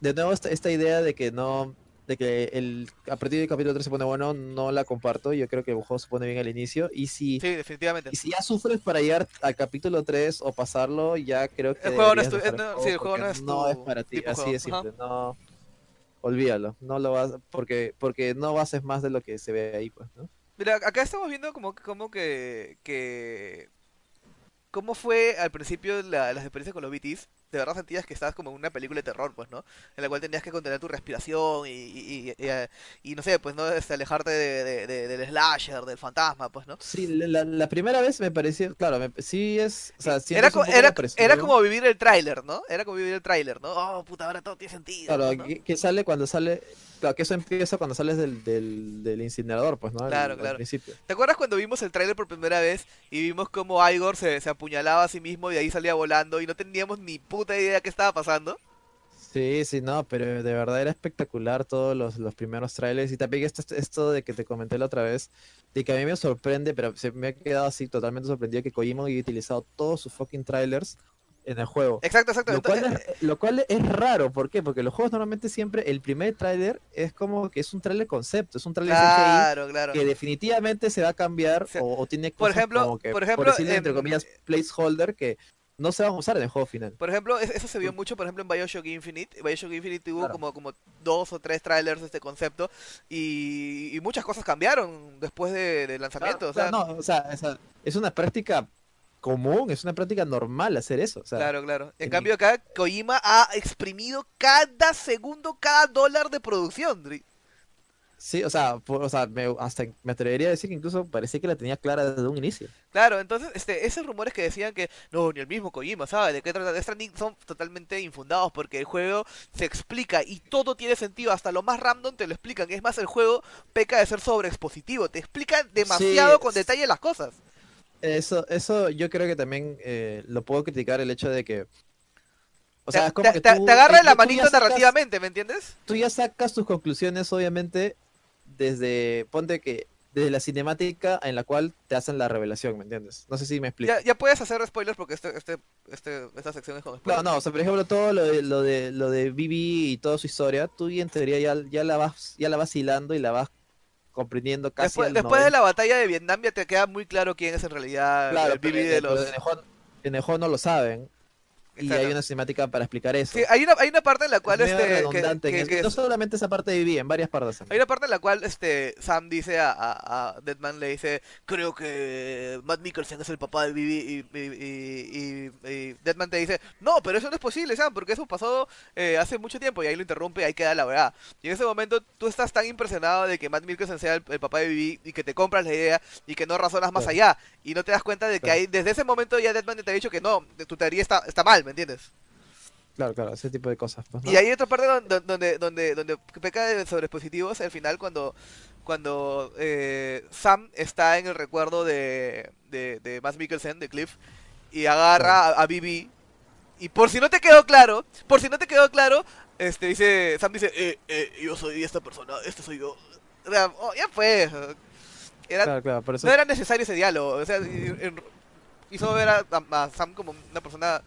de nuevo esta, esta idea de que no, de que el, a partir del capítulo 3 se pone bueno, no la comparto, yo creo que el juego se pone bien al inicio, y si, Sí, definitivamente. y si ya sufres para llegar al capítulo 3 o pasarlo, ya creo que El juego no es tu- no, sí, el porque juego no es no es tu para ti, así de simple, no, olvídalo, no lo vas, porque, porque no haces más de lo que se ve ahí, pues, ¿no? Mira, acá estamos viendo como, que- como que, que cómo fue al principio la- las experiencias con los BTs. De verdad sentías que estabas como en una película de terror, pues, ¿no? En la cual tenías que contener tu respiración y, y, y, y, y no sé, pues, ¿no? Este, alejarte de, de- de- del slasher, del fantasma, pues, ¿no? Sí, la, la primera vez me pareció, claro, me- sí es, o sea, Era, poco era, la presión. era como vivir el tráiler, ¿no? Era como vivir el tráiler, ¿no? Oh, puta, ahora todo tiene sentido. Claro, ¿no? que, que sale cuando sale, claro, que eso empieza cuando sales del, del, del incinerador, pues, ¿no? Al- Claro, al claro. principio. ¿Te acuerdas cuando vimos el tráiler por primera vez y vimos cómo Igor se, se apuñalaba a sí mismo y de ahí salía volando y no teníamos ni puta idea qué estaba pasando? Sí, sí, no, pero de verdad era espectacular todos los, los primeros trailers y también esto, esto de que te comenté la otra vez, de que a mí me sorprende, pero se me ha quedado así totalmente sorprendido que Kojima haya utilizado todos sus fucking trailers en el juego. Exacto, exacto. Lo cual, es, lo cual es raro, ¿por qué? Porque los juegos normalmente siempre el primer tráiler es como que es un tráiler concepto, es un tráiler claro, claro. Que definitivamente se va a cambiar O sea, o, o tiene por cosas ejemplo- como que, por ejemplo, decirle, entre en- comillas, placeholder que no se van a usar en el juego final. Por ejemplo, es- eso se vio mucho, por ejemplo, en Bioshock Infinite. Bioshock Infinite tuvo Claro. como, como dos o tres trailers de este concepto y, y muchas cosas cambiaron después de- del lanzamiento. Claro, o sea, no, o sea, es una práctica común, es una práctica normal hacer eso. O sea, Claro, claro. En en- cambio acá, Kojima ha exprimido cada segundo, cada dólar de producción. Dri. Sí, o sea, por- o sea me, hasta me atrevería a decir que incluso parecía que la tenía clara desde un inicio. Claro, entonces, este, esos rumores que decían que no, ni el mismo Kojima, ¿sabes? ¿De qué trata Death Stranding? Son totalmente infundados porque el juego se explica y todo tiene sentido, hasta lo más random te lo explican. Es más, el juego peca de ser sobreexpositivo, te explican demasiado Sí, con detalle las cosas. Eso, eso yo creo que también eh, lo puedo criticar el hecho de que. O Te- sea, es como te, que te- tú, te agarra la manito narrativamente, ¿me entiendes? Tú ya sacas tus conclusiones, obviamente, desde. Ponte que. Desde la cinemática en la cual te hacen la revelación, ¿me entiendes? No sé si me explico. Ya, ya puedes hacer spoilers porque este, este, este, esta sección es con No, spoilers. no, o sea, por ejemplo, todo lo de, lo de, lo de Bibi y toda su historia, tú en teoría ya, ya la vas, ya la vas hilando y la vas comprendiendo casi Después, después de 90. la batalla de Vietnam ya te queda muy claro quién es en realidad Claro, el BB de los... en en no lo saben. Y hay una cinemática para explicar eso. Sí, hay una, hay una parte en la cual Es este, redundante que- que no solamente esa parte de Bibi, en varias partes Hay una parte en la cual este Sam dice a, a, a Deadman, le dice, creo que Matt Mikkelsen es el papá de Bibi y, y, y- y- y Deadman te dice, no, pero eso no es posible, Sam, porque eso pasó eh, hace mucho tiempo y ahí lo interrumpe y ahí queda la verdad. Y en ese momento tú estás tan impresionado de que Matt Mikkelsen sea el, el papá de Bibi y que te compras la idea y que no razonas más allá y no te das cuenta de que Claro. ahí, desde ese momento ya Deadman te ha dicho que no, tu teoría está, está mal, ¿me entiendes? Claro, claro, ese tipo de cosas. pues, ¿no? Y hay otra parte donde, donde, donde, donde peca de sobrepositivos al final cuando, cuando eh, Sam está en el recuerdo de, de, de Mads Mikkelsen, de Cliff, y agarra a, a Bibi. Y por si no te quedó claro, por si no te quedó claro, este dice, Sam dice, eh, eh, yo soy esta persona, este soy yo. O sea, oh, ya fue. Era, Claro, claro, por eso. no era necesario ese diálogo. O sea, hizo ver a Sam como una persona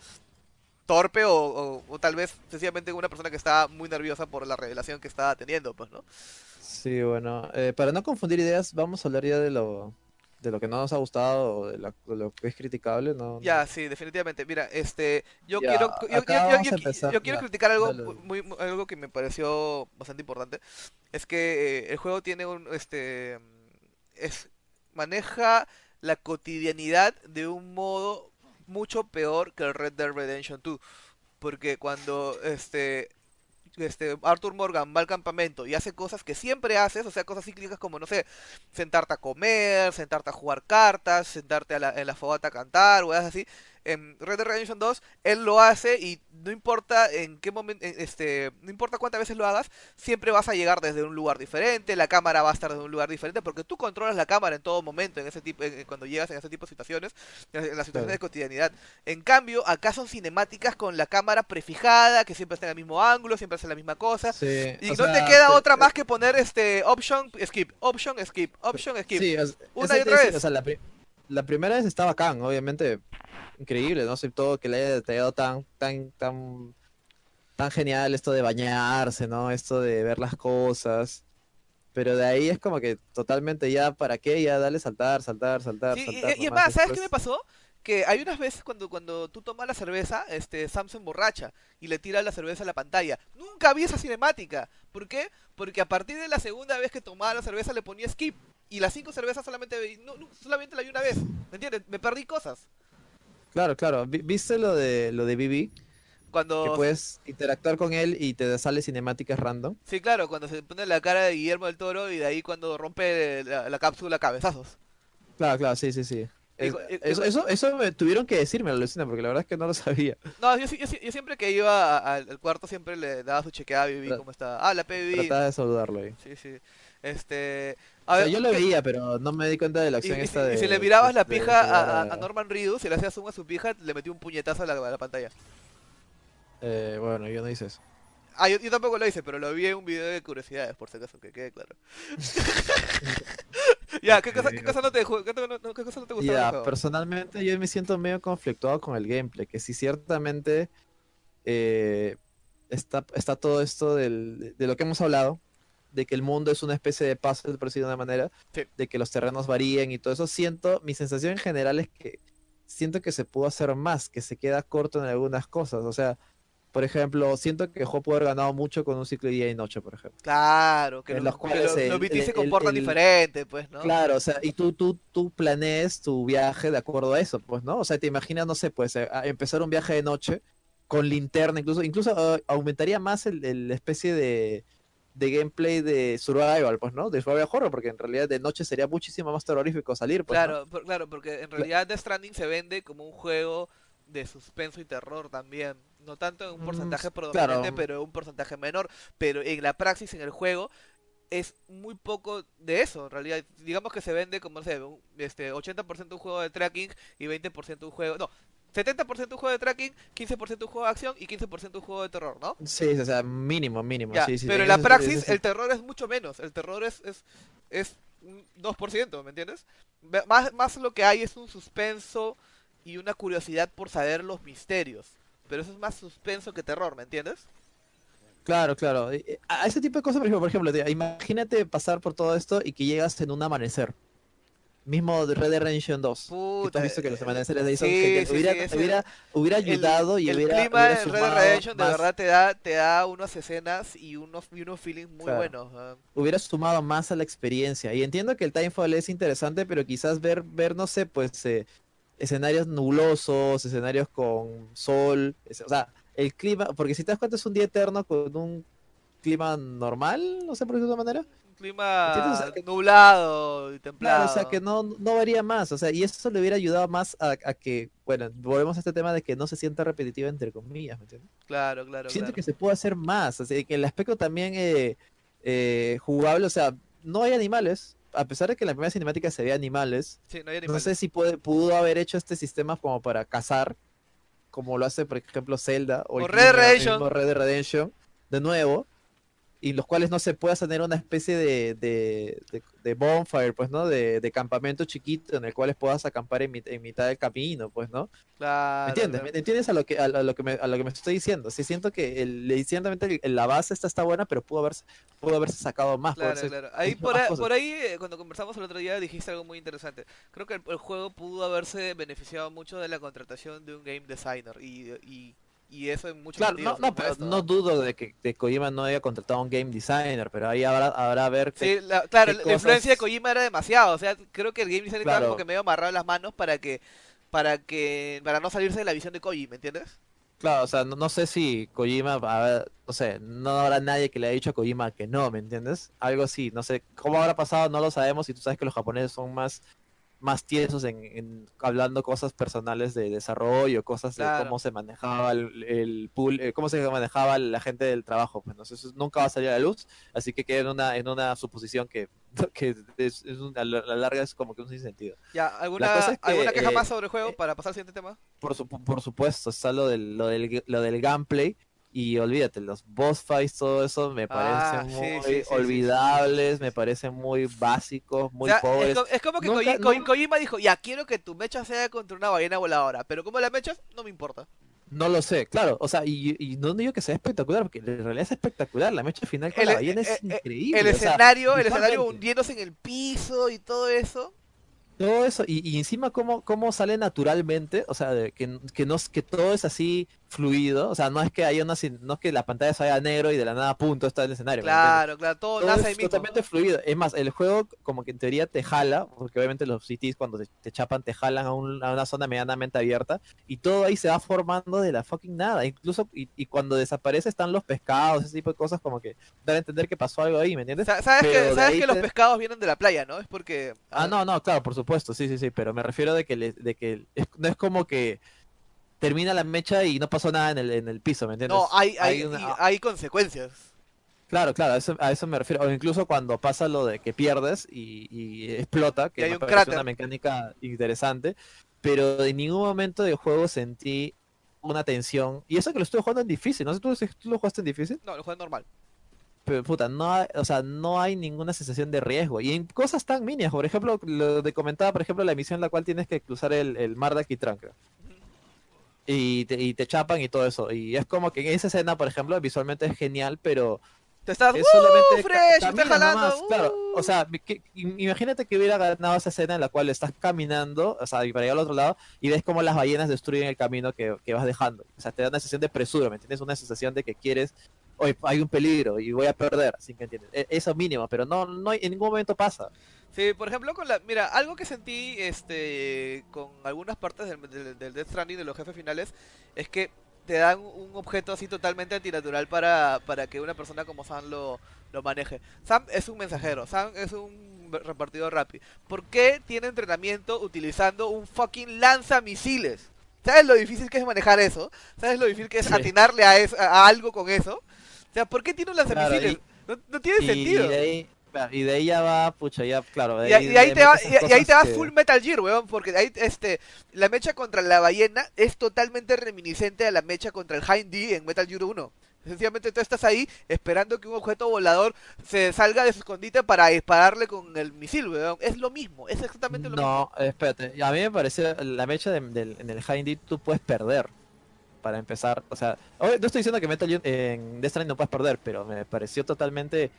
torpe o, o- o tal vez sencillamente una persona que estaba muy nerviosa por la revelación que estaba teniendo, pues, ¿no? Sí, bueno, eh, para no confundir ideas, vamos a hablar ya de lo, de lo que no nos ha gustado o de, la- de lo que es criticable, ¿no? Ya, sí, definitivamente. Mira, este, yo Ya, quiero, yo, quiero ya, criticar algo muy, muy- algo que me pareció bastante importante, es que eh, el juego tiene un, este, es maneja la cotidianidad de un modo mucho peor que el Red Dead Redemption 2, porque cuando este este, Arthur Morgan va al campamento y hace cosas que siempre haces, o sea, cosas cíclicas como, no sé, sentarte a comer, sentarte a jugar cartas, sentarte a la, en la fogata a cantar, o así. En Red Dead Redemption 2, él lo hace y no importa en qué momento, este, no importa cuántas veces lo hagas, siempre vas a llegar desde un lugar diferente, la cámara va a estar desde un lugar diferente, porque tú controlas la cámara en todo momento, en ese tipo, en- cuando llegas en ese tipo de situaciones, en las situaciones de cotidianidad. En cambio, acá son cinemáticas con la cámara prefijada, que siempre está en el mismo ángulo, siempre hace la misma cosa. Sí, Y no te queda otra más que poner este option skip, option skip, option skip. Sí, o sea, Una y otra decía, vez. O sea, la, pri- la primera vez está bacán, obviamente. Increíble, no sé, todo que le haya detallado tan, tan, tan, tan genial esto de bañarse, ¿no? Esto de ver las cosas. Pero de ahí es como que totalmente ya, ¿para qué? Ya dale saltar, saltar, saltar, Sí, saltar. y, y es nomás, más, ¿sabes qué me pasó? Que hay unas veces cuando, cuando tú tomas la cerveza, este, Sam se emborracha y le tira la cerveza a la pantalla. Nunca vi esa cinemática. ¿Por qué? Porque a partir de la segunda vez que tomaba la cerveza le ponía skip. Y las cinco cervezas solamente no, no, solamente la vi una vez. ¿Me entiendes? Me perdí cosas. Claro, claro. Vi- ¿Viste lo de lo de BB? Cuando... Que puedes interactuar con él y te sale cinemáticas random. Sí, claro, cuando se pone la cara de Guillermo del Toro y de ahí cuando rompe la, la cápsula cabezazos. Claro, claro, sí, sí, sí. Es- eso, eso, eso me tuvieron que decirme, Lucina, porque la verdad es que no lo sabía. No, yo, yo, yo siempre que iba al cuarto siempre le daba su chequeada a Vivi, cómo está. Ah, la Vivi. Trataba de saludarlo ahí. Sí, sí. Este... O A sea, ver, yo lo ¿qué- veía, pero no me di cuenta de la Y, acción y si- esta y de... si le mirabas la de- de pija a, Norman Reedus, si le hacías zoom a su pija, le metí un puñetazo a la, a la pantalla. Eh, bueno, yo no hice eso. Ah, yo, yo tampoco lo hice, pero lo vi en un video de curiosidades, por si acaso, que quede claro. *laughs* ya, ¿qué cosa, qué cosa no te, qué no- no- qué cosa no te gustaba del Ya, personalmente yo me siento medio conflictuado con el gameplay, que sí ciertamente eh, está, está todo esto del- de lo que hemos hablado, de que el mundo es una especie de puzzle, por decirlo de una manera, Sí. de que los terrenos varían y todo eso. Siento, mi sensación en general es que siento que se pudo hacer más, que se queda corto en algunas cosas. O sea, por ejemplo, siento que el juego pudo haber ganado mucho con un ciclo de día y noche, por ejemplo. Claro, que, en lo- los que cuales lo- el- los BT se comportan el- diferente, pues, ¿no? Claro, o sea, y tú, tú, tú planees tu viaje de acuerdo a eso, pues, ¿no? O sea, te imaginas, no sé, pues, a empezar un viaje de noche con linterna, incluso, incluso eh, aumentaría más el, el especie de, de gameplay de survival, pues, ¿no? De survival horror, porque en realidad de noche sería muchísimo más terrorífico salir, pues, ¿no? Claro, por- claro, porque en realidad Death Stranding se vende como un juego de suspenso y terror también. No tanto en un Mm, porcentaje s- predominante, claro. pero un porcentaje menor. Pero en la praxis, en el juego, es muy poco de eso, en realidad. Digamos que se vende como, no sé, un, este, 80% un juego de tracking y 20% un juego... No, 70% un juego de tracking, 15% un juego de acción y 15% un juego de terror, ¿no? Sí, o sea, mínimo, mínimo, Ya, sí, sí. pero en la praxis el terror es mucho menos. El terror es, es, es un 2%, ¿me entiendes? Más, más lo que hay es un suspenso y una curiosidad por saber los misterios. Pero eso es más suspenso que terror, ¿me entiendes? Claro, claro. A ese tipo de cosas, por ejemplo, por ejemplo, te- imagínate pasar por todo esto y que llegas en un amanecer. Mismo de Red Dead Redemption 2. que tú Puta, has visto que los eh, amaneceres de ahí son sí, sí, hubiera, sí, hubiera, hubiera El- ayudado y el hubiera, clima hubiera de Red Dead Redemption de verdad te da, te da unas escenas y unos, y unos feelings muy Claro. buenos. ah. hubiera sumado más a la experiencia. Y entiendo que el Timefall es interesante, pero quizás ver, ver no sé, pues eh, escenarios nublosos, escenarios con sol, es- o sea, el clima, porque si te das cuenta es un día eterno con un clima normal, no sé por qué de otra manera. Un clima ¿Entiendes? O sea, que- nublado y templado. Claro, o sea, que no, no varía más, o sea, y eso le hubiera ayudado más a, a que, bueno, volvemos a este tema de que no se sienta repetitiva entre comillas, ¿me entiendes? Claro, claro, Siento claro. que se puede hacer más, así que el aspecto también eh, eh, jugable, o sea, no hay animales, a pesar de que en la primera cinemática se ve animales, Sí, no hay no animales. sé si puede, pudo haber hecho este sistema como para cazar, como lo hace, por ejemplo, Zelda o, el O Red Redemption. Red Redemption, de nuevo, y los cuales no se pueda tener una especie de, de, de- de bonfire, pues, ¿no? De, de campamento chiquito en el cual puedas acampar en, mit- en mitad del camino, pues, ¿no? Claro, ¿Me entiendes? claro. ¿Me entiendes a lo que a, a lo que me, a lo que me estoy diciendo? Sí siento que el, el- el- la base está, está buena, pero pudo haberse, pudo haberse sacado más. pudo Claro. Ahí por, cosas. por ahí, eh, cuando conversamos el otro día, dijiste algo muy interesante. Creo que el, el juego pudo haberse beneficiado mucho de la contratación de un game designer. Y, y, y eso en muchos Claro, no, sentidos, no, como pero esto, no dudo de que de Kojima no haya contratado a un game designer, pero ahí habrá, habrá a ver qué- Sí, la- claro, qué la influencia de Kojima era demasiado. O sea, creo que el game designer estaba Claro. como que medio amarrado en las manos para que para que para no salirse de la visión de Koji, ¿me entiendes? Claro, o sea, no, no sé si Kojima, a ver, no sé, no habrá nadie que le haya dicho a Kojima que no, ¿me entiendes? Algo así, no sé, cómo habrá pasado, no lo sabemos, y tú sabes que los japoneses son más, más tiesos en, en hablando cosas personales de desarrollo, cosas de Claro. cómo se manejaba el, el pool, eh, cómo se manejaba la gente del trabajo, pues no sé, eso nunca va a salir a la luz, así que queda en una, en una suposición que, *laughs* que es, es un- a la larga es como que un sinsentido. Ya, ¿alguna, es que, ¿alguna queja eh, más sobre el juego eh, para pasar al siguiente tema? por, su- por supuesto, está lo del, lo del, lo del gameplay. Y olvídate, los boss fights, todo eso me Ah, parecen sí, muy sí, sí, sí, sí, olvidables, sí, me parecen muy básicos, muy O sea, pobres. es, co- es como que Nunca- Koji- Ko- no- Kojima dijo, ya, quiero que tu mecha sea contra una ballena voladora, pero como la mechas, no me importa. No lo sé, claro, o sea, y, y no digo que sea espectacular, porque en realidad es espectacular, la mecha final con El- la ballena eh, es eh, increíble. El o sea, escenario, el escenario hundiéndose en el piso y todo eso. todo eso, y, y encima cómo, cómo sale naturalmente, o sea, de que, que, no, es- que todo es así fluido, o sea, no es que haya una, no es que la pantalla se vaya negro y de la nada punto está el escenario. Claro, claro, todo, todo nace es mismo. totalmente fluido. Es más, el juego como que en teoría te jala, porque obviamente los cities cuando te, te chapan te jalan a, un- a una zona medianamente abierta y todo ahí se va formando de la fucking nada. Incluso y, y cuando desaparece están los pescados, ese tipo de cosas como que dan a entender que pasó algo ahí, ¿me entiendes? Sa- ¿Sabes, Pero que, sabes que los pescados vienen de la playa, ¿no? Es porque... Ah, no, no, claro, por supuesto, sí, sí, sí, pero me refiero de que, le- de que es- no es como que termina la mecha y no pasó nada en el, en el piso, ¿me entiendes? No, hay, hay, una- y hay consecuencias. Claro, claro, a eso, a eso me refiero. O incluso cuando pasa lo de que pierdes y, y explota, que Y hay me un cráter. una mecánica interesante, pero en ningún momento del juego sentí una tensión. Y eso que lo estuve jugando en difícil, no sé tú, tú lo jugaste en difícil, No, el juego es normal. pero puta, no hay, o sea, no hay ninguna sensación de riesgo. Y en cosas tan minias, por ejemplo, lo de comentaba, por ejemplo, la misión en la cual tienes que cruzar el, el mar de. Y te, y te chapan y todo eso. Y es como que en esa escena, por ejemplo, visualmente es genial, pero Te estás... es ¡Uh, solamente ca- fresh! ¡Está caminas jalando! nomás, claro. ¡uh! O sea, mi- que- im- imagínate que hubiera ganado esa escena en la cual estás caminando, o sea, y para llegar al otro lado, y ves cómo las ballenas destruyen el camino que, que vas dejando. O sea, te da una sensación de presura, ¿me entiendes? Una sensación de que quieres, oye, hay un peligro y voy a perder, así que entiendes. E- Eso mínimo, pero no, no en ningún momento pasa. Sí, por ejemplo, con la... Mira, algo que sentí este con algunas partes del, del, del Death Stranding de los jefes finales es que te dan un objeto así totalmente antinatural para, para que una persona como Sam lo, lo maneje. Sam es un mensajero, Sam es un repartidor rápido. ¿Por qué tiene entrenamiento utilizando un fucking lanzamisiles? ¿Sabes lo difícil que es manejar eso? ¿Sabes lo difícil que es Sí. atinarle a, eso- a algo con eso? O sea, ¿por qué tiene un Claro, lanzamisiles? no, no tiene Y, sentido. y de ahí, claro, y de ahí ya va, pucha, ya, claro. de Y, ahí- y ahí le te va, y, ahí te va que- full Metal Gear, weón, porque ahí este la mecha contra la ballena es totalmente reminiscente a la mecha contra el Hind D en Metal Gear 1. Sencillamente tú estás ahí esperando que un objeto volador se salga de su escondite para dispararle con el misil, weón. Es lo mismo, es exactamente lo mismo. No, espérate. A mí me parece la mecha de- en el Hindy tú puedes perder. Para empezar, o sea, no estoy diciendo que Metal Gear en Death Stranding no puedes perder, pero me pareció totalmente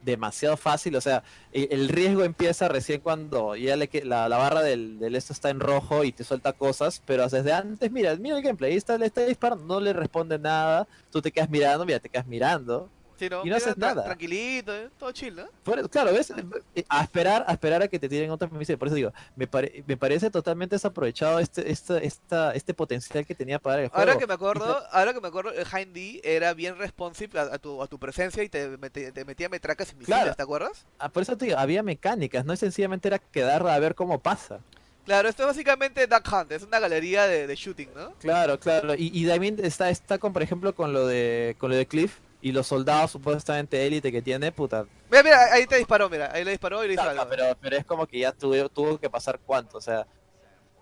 demasiado fácil. O sea, e- el riesgo empieza recién cuando ya le la, la barra del, del esto está en rojo y te suelta cosas, pero desde antes, mira, mira el gameplay, ahí está, le está disparando, no le responde nada, tú te quedas mirando, mira, te quedas mirando. Sí, no, y no haces tra- nada. Tranquilito, eh, todo chill, ¿no? Por- claro, ¿ves? Eh, A esperar, a esperar a que te tiren otros misiles. Por eso digo, me, pare- me parece totalmente desaprovechado este, esta, esta, este potencial que tenía para el juego. Ahora que me acuerdo, ahora que me acuerdo, el Hind D era bien responsive a, a tu, a tu presencia y te, mete- te metía metracas y misiles, Claro. ¿te acuerdas? Ah, por eso te digo, había mecánicas, no sencillamente era quedar a ver cómo pasa. Claro, esto es básicamente Duck Hunt, es una galería de, de shooting, ¿no? Claro, claro. Y, y también está, está con, por ejemplo, con lo de con lo de Cliff y los soldados supuestamente élite que tiene, puta. Mira, mira, ahí te disparó, mira, ahí le disparó y le hizo Claro, algo. pero, pero es como que ya tuvo, tuvo que pasar cuánto, o sea.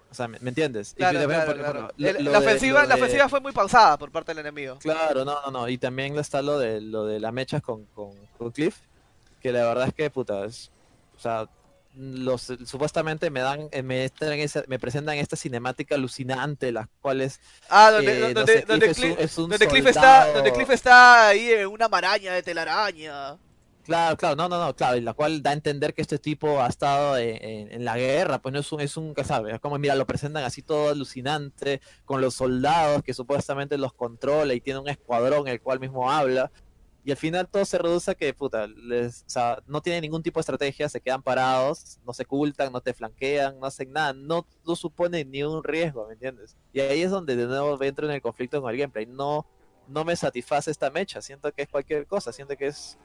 O sea, ¿me, me entiendes? Claro, claro, claro. lo- la, ofensiva, la de- ofensiva fue muy pausada por parte del enemigo. Claro, no, no, no. Y también está lo de lo de la mecha con, con, con Cliff, que la verdad es que puta, es, o sea, los supuestamente me dan, eh, me, me presentan esta cinemática alucinante, las cuales Ah, donde, eh, donde, Cliff es un- Cliff, es un donde Cliff está, donde Cliff está ahí en una maraña de telaraña. Claro, claro, no, no, no, claro, y la cual da a entender que este tipo ha estado en, en- en la guerra, pues no es un, es un, ¿qué sabes? Es como, mira, lo presentan así todo alucinante, con los soldados que supuestamente los controla y tiene un escuadrón el cual mismo habla, y al final todo se reduce a que, puta, les, o sea, no tienen ningún tipo de estrategia, se quedan parados, no se ocultan, no te flanquean, no hacen nada, no, no suponen ni un riesgo, ¿me entiendes? Y ahí es donde de nuevo entro en el conflicto con el gameplay, no, no me satisface esta mecha, siento que es cualquier cosa, siento que es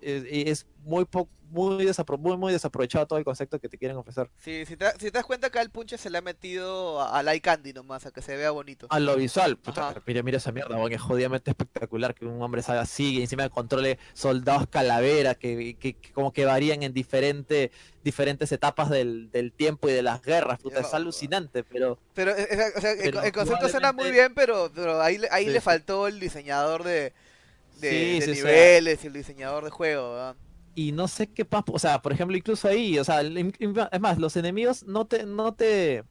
es, es muy, muy, desapro- muy, muy desaprovechado todo el concepto que te quieren ofrecer. Sí, si te, si te das cuenta que al punche se le ha metido a, a Light Candy nomás, a que se vea bonito. A lo visual, puta, mira, mira esa mierda, weón, es jodidamente espectacular que un hombre salga así y encima controle soldados calavera que, que, que como que varían en diferente, diferentes etapas del, del tiempo y de las guerras, puta, es alucinante, pero Pero, eh, eh, o sea, el, Pero el concepto suena muy bien, pero, pero ahí, le- ahí Sí, le faltó el diseñador de, de, Sí, de sí, o sea- niveles y el diseñador de juego, ¿verdad? y no sé qué pasa, o sea, por ejemplo, incluso ahí, o sea, es más, los enemigos no te, no te,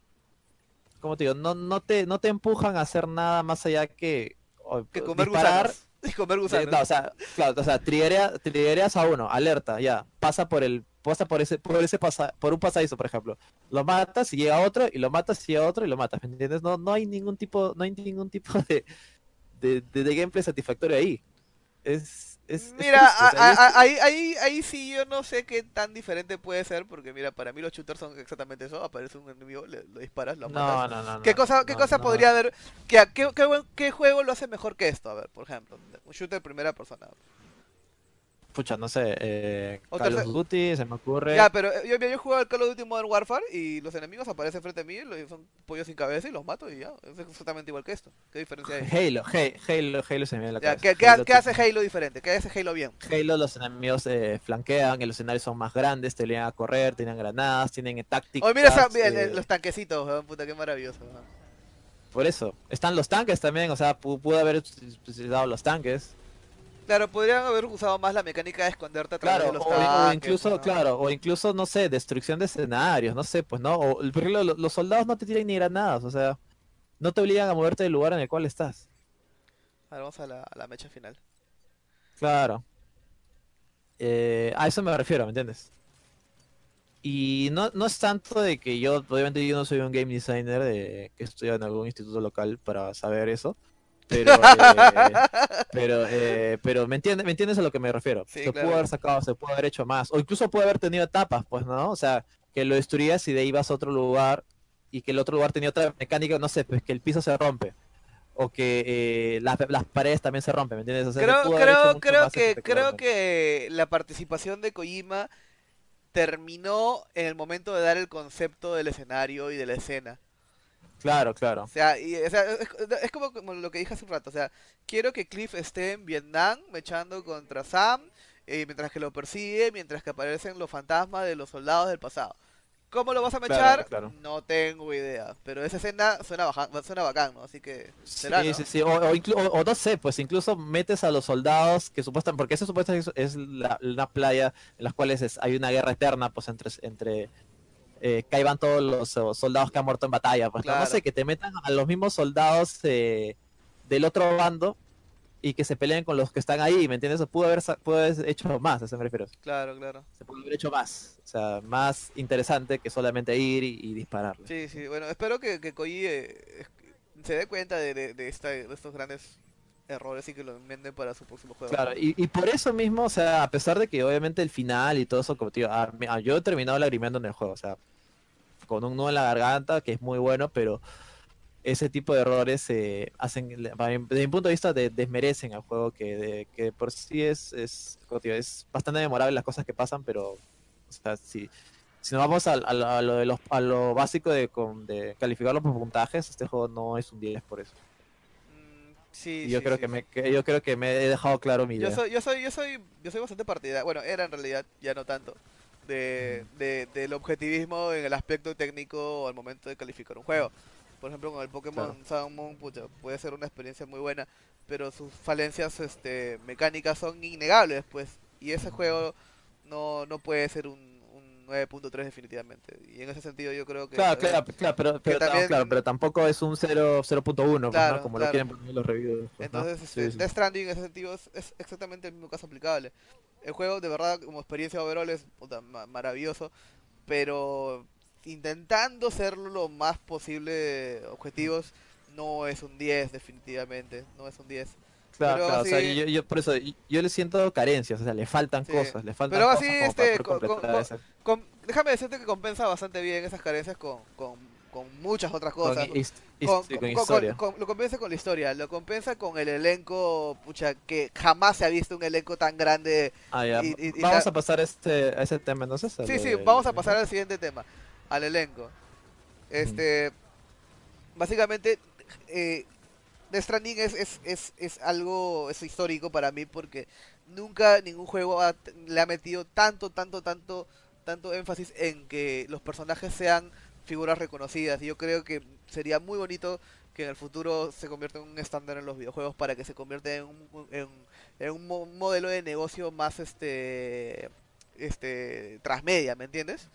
¿cómo te digo? No, no te, no te empujan a hacer nada más allá que, o- Que comer disparar, gusanos. *laughs* Y comer gusanos. no, o sea, claro, o sea, triguea- trigueas a uno, alerta, ya, pasa por el, pasa por ese, por ese pasa, por un pasadizo, por ejemplo. Lo matas y llega otro, y lo matas y llega otro y lo matas, ¿me entiendes? No, no hay ningún tipo, no hay ningún tipo *laughs* de, de, de, de gameplay satisfactorio ahí. Es, es, Mira, a- a- es- a- ahí, ahí, ahí sí yo no sé qué tan diferente puede ser, porque mira, para mí los shooters son exactamente eso, aparece un enemigo, le- lo disparas, lo matas. no, no, no, ¿Qué no, cosa, qué no, cosa no. podría haber? ¿Qué, qué, qué, qué juego lo hace mejor que esto? A ver, por ejemplo, un shooter primera persona. Pucha, no sé, eh, Call of Duty, se me ocurre. Ya, pero eh, yo, yo jugado el Call of Duty Modern Warfare y los enemigos aparecen frente a mí, son pollos sin cabeza y los mato y ya. Es exactamente igual que esto. ¿Qué diferencia hay? Halo, Halo, Halo, Halo se me viene la Ya, cabeza. ¿qué, qué, Halo qué te- hace Halo diferente? ¿Qué hace Halo bien? Halo los enemigos eh, flanquean, los escenarios son más grandes, te obligan a correr, tienen granadas, tienen tácticas. Oye, mira esa- eh, los tanquecitos, puta, qué maravilloso. Por eso. Están los tanques también, o sea, pu- pudo haber utilizado los tanques. Claro, podrían haber usado más la mecánica de esconderte a través Claro, de los o, o tanques. incluso, ¿no? claro, o incluso, no sé, destrucción de escenarios, no sé, pues no. O, por ejemplo, lo- los soldados no te tiran ni granadas, o sea, no te obligan a moverte del lugar en el cual estás. Ahora vamos a la, a la mecha final. Claro. Eh, a eso me refiero, ¿me entiendes? Y no, no es tanto de que yo, obviamente yo no soy un game designer de, que estudia en algún instituto local para saber eso, pero, eh, *laughs* pero, eh, pero ¿me entiendes, ¿me entiendes a lo que me refiero? Sí, se claro. pudo haber sacado, se pudo haber hecho más, o incluso puede haber tenido etapas, pues, ¿no? O sea, que lo destruías y de ahí vas a otro lugar y que el otro lugar tenía otra mecánica, no sé, pues que el piso se rompe. O que eh, las, las paredes también se rompen, ¿me entiendes? O sea, se creo pudo creo, creo que creo que la participación de Kojima terminó en el momento de dar el concepto del escenario y de la escena. Claro, claro. O sea, y, o sea, es, es como, como lo que dije hace un rato. O sea, quiero que Cliff esté en Vietnam mechando contra Sam, eh, mientras que lo persigue, mientras que aparecen los fantasmas de los soldados del pasado. ¿Cómo lo vas a mechar? claro. No tengo idea. Pero esa escena suena, baja- suena bacán, ¿no? Así que será, sí, ¿no? sí, sí. O, o o- no sé, pues incluso metes a los soldados que supuestamente, porque eso supuestamente es, es la- una playa en las cuales es- hay una guerra eterna, pues entre, entre eh, que ahí van todos los eh, soldados que han muerto en batalla, pues ¿no? no Claro. sé, que te metan a los mismos soldados eh, del otro bando y que se peleen con los que están ahí, ¿me entiendes? Pudo haber, pudo haber hecho más, a eso me refiero. Claro, claro. Se pudo haber hecho más, o sea, más interesante que solamente ir y, y dispararle. Sí, sí. Bueno, espero que, que Koji eh, se dé cuenta de, de, de esta- de estos grandes errores y que lo enmienden para su próximo juego. Claro, y, por eso mismo, o sea, a pesar de que obviamente el final y todo eso, como te digo, a mí- a- yo he terminado lagrimeando en el juego, o sea, con un nudo en la garganta, que es muy bueno, pero ese tipo de errores eh, hacen, desde mi punto de vista, de- desmerecen al juego, que, de, que por sí es, es, como digo, es bastante memorable las cosas que pasan, pero, o sea, si, si nos vamos al- al- a, lo de los, a básico de, de calificarlo por puntajes, este juego no es un 10 por eso. Sí, Y yo sí, creo sí, que me, que yo creo que me he dejado claro mi idea. Yo soy, yo soy, yo soy, yo soy bastante partidario. Bueno, era en realidad, ya no tanto. De, de- del objetivismo en el aspecto técnico al momento de calificar un juego. Por ejemplo, con el Pokémon Sun Moon, pucha, puede ser una experiencia muy buena, pero sus falencias este, mecánicas son innegables, pues. Y ese juego no, no puede ser un 9.3 definitivamente. Y en ese sentido yo creo que... Claro, claro, claro, pero, pero, también- no, claro, pero tampoco es un 0 0.1, pues, ¿no? Claro, como claro. lo quieren poner los reviews. pues, ¿no? Entonces, Sí, este, sí. Death Stranding en ese sentido es, es exactamente el mismo caso aplicable. El juego, de verdad, como experiencia overall es puta, ma- maravilloso, pero intentando ser lo más posible objetivos, no es un 10, definitivamente. No es un 10. Claro, pero claro, o sea, yo, yo- por eso yo, le siento carencias, o sea, le faltan Sí. cosas, le faltan Pero cosas así, como este, con- déjame decirte que compensa bastante bien esas carencias con, con, con muchas otras cosas. Con- historia. lo compensa con la historia, lo compensa con el elenco, pucha, que jamás se ha visto un elenco tan grande Ah, ya. y- y- y Vamos a pasar este, a ese tema entonces. Sí, sí, vamos a pasar al siguiente tema, al elenco. Este, básicamente, eh, Death Stranding es, es, es, es algo es histórico para mí porque nunca ningún juego ha- le ha metido tanto, tanto, tanto, tanto énfasis en que los personajes sean figuras reconocidas. Y yo creo que sería muy bonito que en el futuro se convierta en un estándar en los videojuegos para que se convierta en un, en, un mo- modelo de negocio más este este transmedia, ¿me entiendes?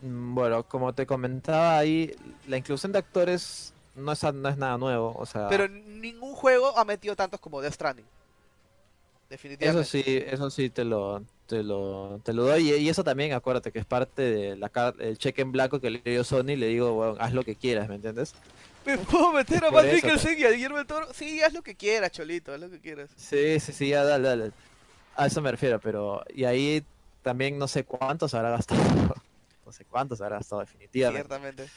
Mm, Bueno, como te comentaba ahí, la inclusión de actores no es, no es nada nuevo, o sea... Pero ningún juego ha metido tantos como Death Stranding. Eso Definitivamente. sí, eso sí te lo, te lo, te lo doy. Y, eso también, acuérdate, que es parte de la car- el cheque en blanco que le dio Sony. Le digo, bueno, haz lo que quieras, ¿me entiendes? ¿Me puedo meter a Matt eso, Mikkelsen y a Guillermo del Toro? Sí, haz lo que quieras, Cholito, haz lo que quieras. Sí, sí, sí, ya, dale, dale. A eso me refiero, pero. Y ahí también no sé cuántos habrá gastado. *laughs* No sé cuántos habrá gastado, definitivamente. Ciertamente.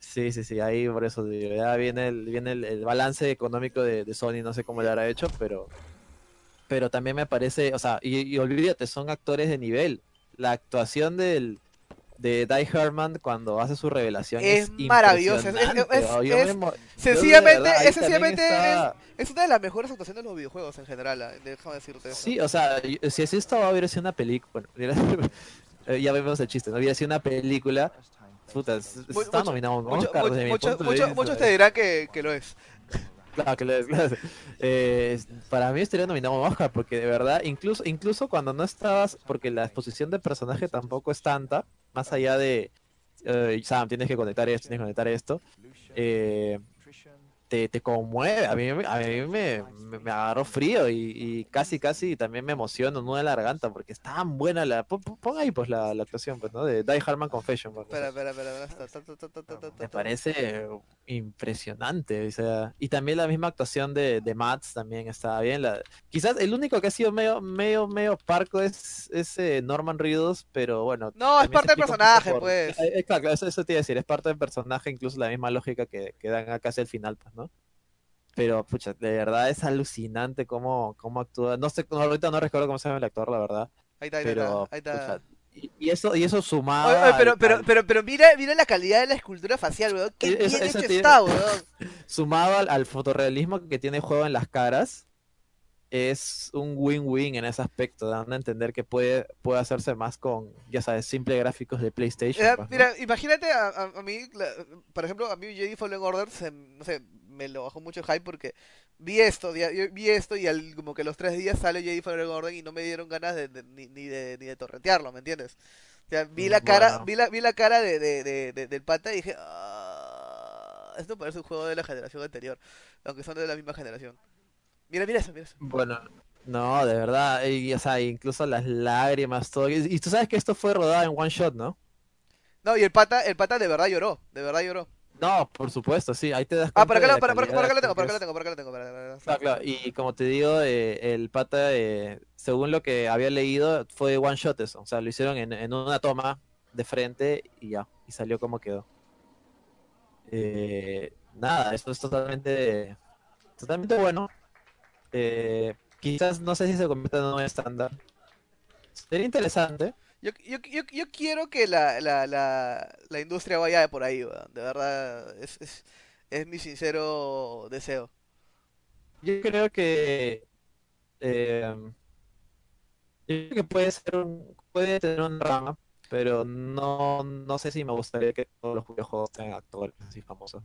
Sí, sí, sí, ahí por eso digo, ya viene el, viene el, el balance económico de, de Sony, no sé cómo le habrá hecho, pero. Pero también me parece, o sea, y, y olvídate, son actores de nivel. La actuación del de Die Herman cuando hace su revelación Es es, maravillosa, es- es- es- es- me Sencillamente, verdad, es sencillamente está- es una de las mejores actuaciones de los videojuegos en general, ah, déjame decirte eso. Sí, o sea, si así estaba hubiera sido una película, bueno, *laughs* ya vemos el chiste, no hubiera sido una película, puta, s- Mu- está mucho- nominado Mucho- Oscar mucho- desde mi mucho- punto de mucho- vista. muchos te dirán que, que lo es. Claro, que claro. Eh, para mí estaría nominado a un Oscar, porque de verdad, incluso, incluso cuando no estabas, porque la exposición de personaje tampoco es tanta, más allá de, eh, Sam, tienes que conectar esto, tienes que conectar esto, eh, te, te conmueve, a mí, me- a mí me, me, me agarró frío y, y casi, casi también me emociono, nudo en la garganta, porque es tan buena la, pon, ahí pues la, la actuación, pues, ¿no? De Die Harman Confession, pues, Espera, espera, espera. me parece impresionante, o sea, y también la misma actuación de, de Mats también estaba bien. La, quizás el único que ha sido medio, medio, medio parco es, es eh, Norman Reedus, pero bueno. No, es parte del personaje, por- pues. Claro, eso, eso te iba a decir, es parte del personaje, incluso la misma lógica que, que dan acá hacia el final, pues, ¿no? Pero, pucha, de verdad es alucinante cómo, cómo actúa. No sé, no, ahorita no recuerdo cómo se llama el actor, la verdad. Ahí está, ahí Pero, está. Ahí está. pucha, y, y eso, y eso sumado. Oye, oye, pero, al- pero, al- pero, pero mira, mira la calidad de la escultura facial, weón. Qué Eh, bien eso- hecho está, *laughs* weón. sumado al, al fotorrealismo que tiene el juego en las caras, es un win-win en ese aspecto, dando a entender que puede, puede hacerse más con, ya sabes, simples gráficos de PlayStation. Eh, pues, ¿no? mira, imagínate a, a, a mí, la- por ejemplo, a mí Jedi Fallen Order, se, no sé, me lo bajó mucho el hype porque vi esto, vi esto y al, como que los tres días sale Jedi Fallen Order y no me dieron ganas de, de- ni, ni de, ni de torrentearlo, ¿me entiendes? O sea, vi la cara, Bueno. vi la, vi la cara de- de- del pata y dije, "Ah, esto parece un juego de la generación anterior, aunque son de la misma generación. Mira, mira eso, mira eso. Bueno, no, de verdad, y, o sea, incluso las lágrimas, todo. Y, y tú sabes que esto fue rodado en one shot, ¿no? No, y el pata, el pata de verdad lloró, de verdad lloró. No, por supuesto, sí, ahí te das Ah, cuenta por acá, de la- la por, acá lo calidad tengo, por acá lo es. tengo, por acá lo tengo. por acá- Claro, claro, y como te digo, eh, el pata, eh, según lo que había leído, fue one shot eso. O sea, lo hicieron en, en una toma de frente y ya, y salió como quedó. Eh, nada, esto es totalmente, totalmente bueno. Eh, quizás no sé si se convierta en un estándar. Sería interesante. Yo, yo, yo, yo quiero que la, la, la, la industria vaya por ahí, weón. De verdad, es, es, es mi sincero deseo. Yo creo que eh, yo creo que puede ser un, puede tener una rama, pero no, no sé si me gustaría que todos los videojuegos tengan actores así famosos.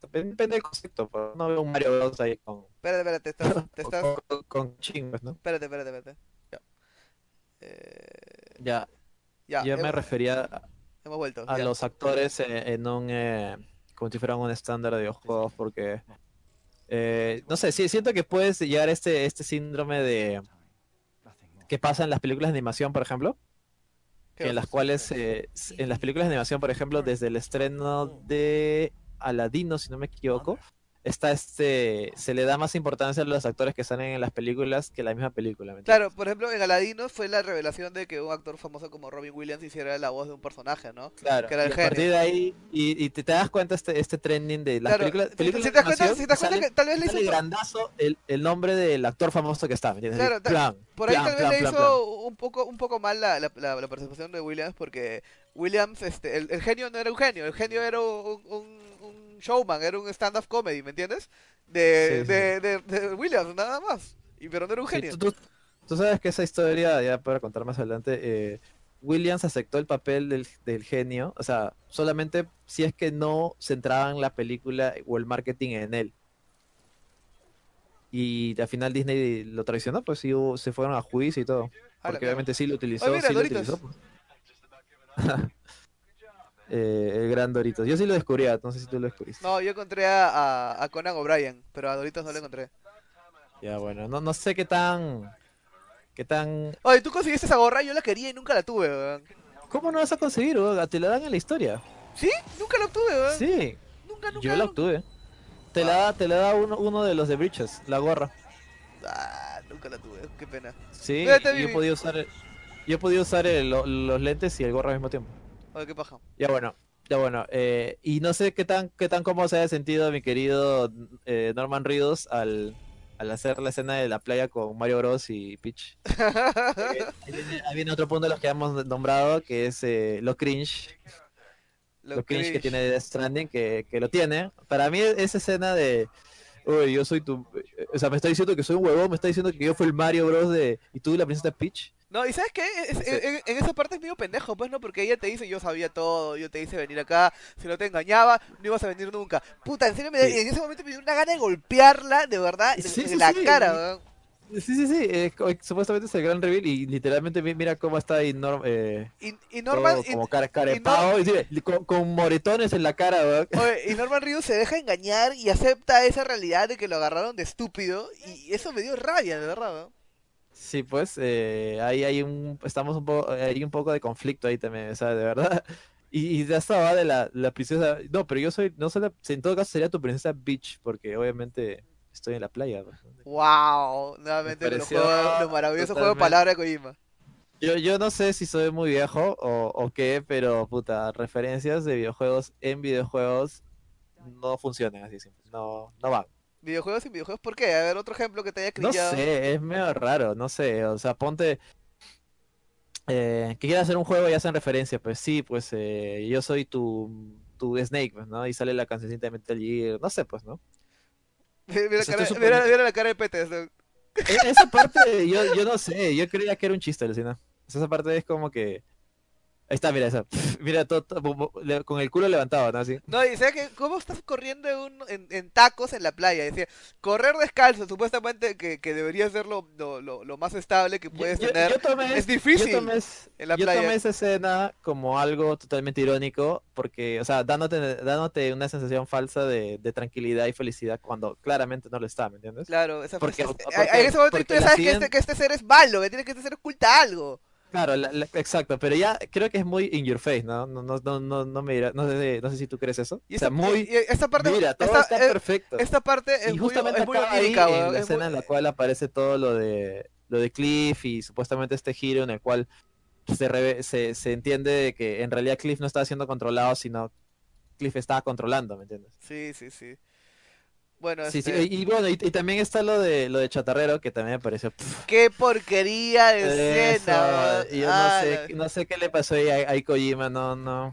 Depende, depende del concepto, pero no veo un Mario Bros ahí con, Espérate, espérate, estás, te *laughs* estás... con, con- con chingos, ¿no? Espérate, espérate, espérate. Ya. Eh, Ya, ya, yo me refería a, hemos vuelto. a ya. los actores en, en un, eh, como si fueran un estándar de videojuegos, porque, eh, no sé, sí, siento que puedes llegar a este, este síndrome de, que pasa en las películas de animación, por ejemplo, ¿Qué en las cuales, eh, en las películas de animación, por ejemplo, desde el estreno de Aladino, si no me equivoco, está este, se le da más importancia a los actores que salen en las películas que la misma película, ¿me? Claro, por ejemplo, en Aladino fue la revelación de que un actor famoso como Robin Williams hiciera la voz de un personaje, ¿no? Claro, que era el y a partir de ahí, y, y te, te das cuenta este, este trending de las Claro, películas, si- películas si te das cuenta, si te das cuenta sale- que tal vez le hizo... grandazo el, el nombre del actor famoso que está, ¿me entiendes? Claro, plan, Por ahí plan, tal vez plan, le hizo un poco un poco mal la, la, la- la percepción de Williams porque Williams, este, el, el genio no era un genio, el genio era un, un, un showman, era un stand-up comedy, ¿me entiendes? De, Sí, sí. de, de, de Williams, nada más. Y pero no era un Sí, genio. tú, tú- tú sabes que esa historia, ya para contar más adelante, eh, Williams aceptó el papel del, del genio, o sea, solamente si es que no centraban la película o el marketing en él. Y al final Disney lo traicionó, pues sí, se fueron a juicio y todo. Porque obviamente sí lo utilizó, mira, sí lo utilizó. *laughs* Eh, el gran Doritos. Yo sí lo descubrí, no sé si tú lo descubriste. No, yo encontré a, a, a Conan O'Brien, pero a Doritos no lo encontré. Ya, bueno, no, no sé qué tan ¿Qué tan... Oye, tú conseguiste esa gorra, yo la quería y nunca la tuve, weón. ¿Cómo no vas a conseguir, weón? Te la dan en la historia. ¿Sí? Nunca la obtuve, weón. Sí, Nunca, nunca. yo la obtuve. Te la da, te la da uno, uno de los de Breaches, la gorra. Ah, nunca la tuve, qué pena. Sí, yo he podido usar, el- yo he podido usar el- lo- los lentes y el gorro al mismo tiempo. Oye, qué paja. Ya bueno, ya bueno. eh, y no sé qué tan, qué tan cómodo se haya sentido mi querido eh, Norman Reedus al, al hacer la escena de la playa con Mario Bros y Peach. *laughs* Eh, ahí, viene, ahí viene otro punto de los que hemos nombrado, que es eh, lo cringe. Lo, cringe, que tiene Death Stranding, que, que lo tiene. Para mí esa escena de... Uy, yo soy tu... eh, O sea, me está diciendo que soy un huevón, me está diciendo que yo fui el Mario Bros de... Y tú la princesa Peach. No, y ¿sabes qué? Es- Sí. en, en esa parte es medio pendejo, pues, ¿no? Porque ella te dice, yo sabía todo, yo te hice venir acá, si no te engañaba, no ibas a venir nunca. Puta, en serio, me, Sí. en ese momento me dio una gana de golpearla, de verdad, en, Sí, en sí, la cara, weón. Sí, sí, sí. eh, supuestamente es el gran reveal y literalmente mi- mira cómo está ahí Norm, eh, Y, Norman, como cara, y carepao y, sí, con, con moretones en la cara, oye, y Norman Reedus se deja engañar y acepta esa realidad de que lo agarraron de estúpido, y eso me dio rabia, de verdad. Sí, pues eh, ahí hay un, estamos un poco, hay un poco de conflicto ahí también, o sea, de verdad. *laughs* Y, y ya estaba de la, la princesa, no, pero yo soy, no la, en todo caso sería tu princesa Beach, porque obviamente estoy en la playa. pues. Wow, nuevamente Me con los pareció juegos- los maravillosos juegos de totalmente- palabras de Kojima. Yo, yo no sé si soy muy viejo o, o qué, pero puta, referencias de videojuegos en videojuegos no funcionan así, no, no van. Videojuegos y videojuegos, ¿por qué? A ver, otro ejemplo que te haya No crillado. sé, es medio raro, no sé, o sea, ponte eh, que quieras hacer un juego y hacen referencia, pues sí, pues eh, yo soy tu, tu Snake, pues, ¿no? Y sale la cancioncita de Metal Gear, no sé, pues, ¿no? *laughs* Mira, la cara- estoy mira- suponiendo- mira la cara de Pete. ¿no? E- Esa parte, yo, yo no sé, yo creía que era un chiste, Lucina. Esa parte es como que... Ahí está, mira esa. *laughs* Mira, todo, con el culo levantado, ¿no? Así. No, y sabes que cómo estás corriendo en, un- en, en tacos en la playa. Decía, correr descalzo, supuestamente que, que debería ser lo, lo, lo- más estable que puedes Yo- tener. yo tomé- es difícil Yo tomé, en la playa. tomé esa escena como algo totalmente irónico, porque, o sea, dándote, dándote una sensación falsa de, de tranquilidad y felicidad cuando claramente no lo está, ¿me entiendes? Claro, esa Porque- frase- porque- en ese momento tú porque ya sabes que, este, que este ser es malo, que tiene que este ser oculta algo. Claro, la- la- exacto, pero ya creo que es muy in your face, ¿no? No, no, no, no, no me dirá- no sé, no sé si tú crees eso. Y o sea, esta, muy, y- esta parte, mira, todo esta, está eh, perfecto. esta parte es y muy, justamente es muy acaba ahí onírica, en la es escena muy- en la cual aparece todo lo de lo de Cliff y supuestamente este giro en el cual se, reve- se, se entiende de que en realidad Cliff no estaba siendo controlado, sino Cliff estaba controlando, ¿me entiendes? Sí, sí, sí. Bueno, Sí, sí, este, y, y bueno, y, y también está lo de lo de Chatarrero, que también me pareció pff, qué porquería de eso, escena, yo Ah, no sé, no sé qué le pasó ahí a, a Kojima, no, no.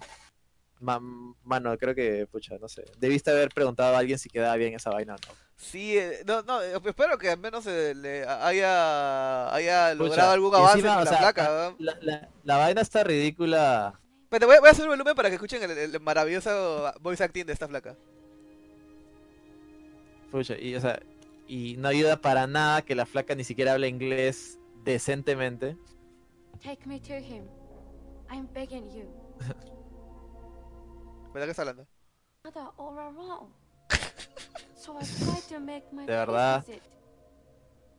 Ma- mano, creo que, pucha, no sé. Debiste haber preguntado a alguien si quedaba bien esa vaina o no. Sí, eh, no, no, eh, espero que al menos eh, le haya, haya logrado algún avance encima, o la sea, placa. La, la, la vaina está ridícula. Pero voy, voy a hacer el volumen para que escuchen el, el maravilloso voice acting de esta flaca. Pucha, y, o sea, y no ayuda para nada que la flaca ni siquiera hable inglés decentemente. Take me to him. I'm begging you. *laughs* ¿Verdad que está hablando? *laughs* De verdad.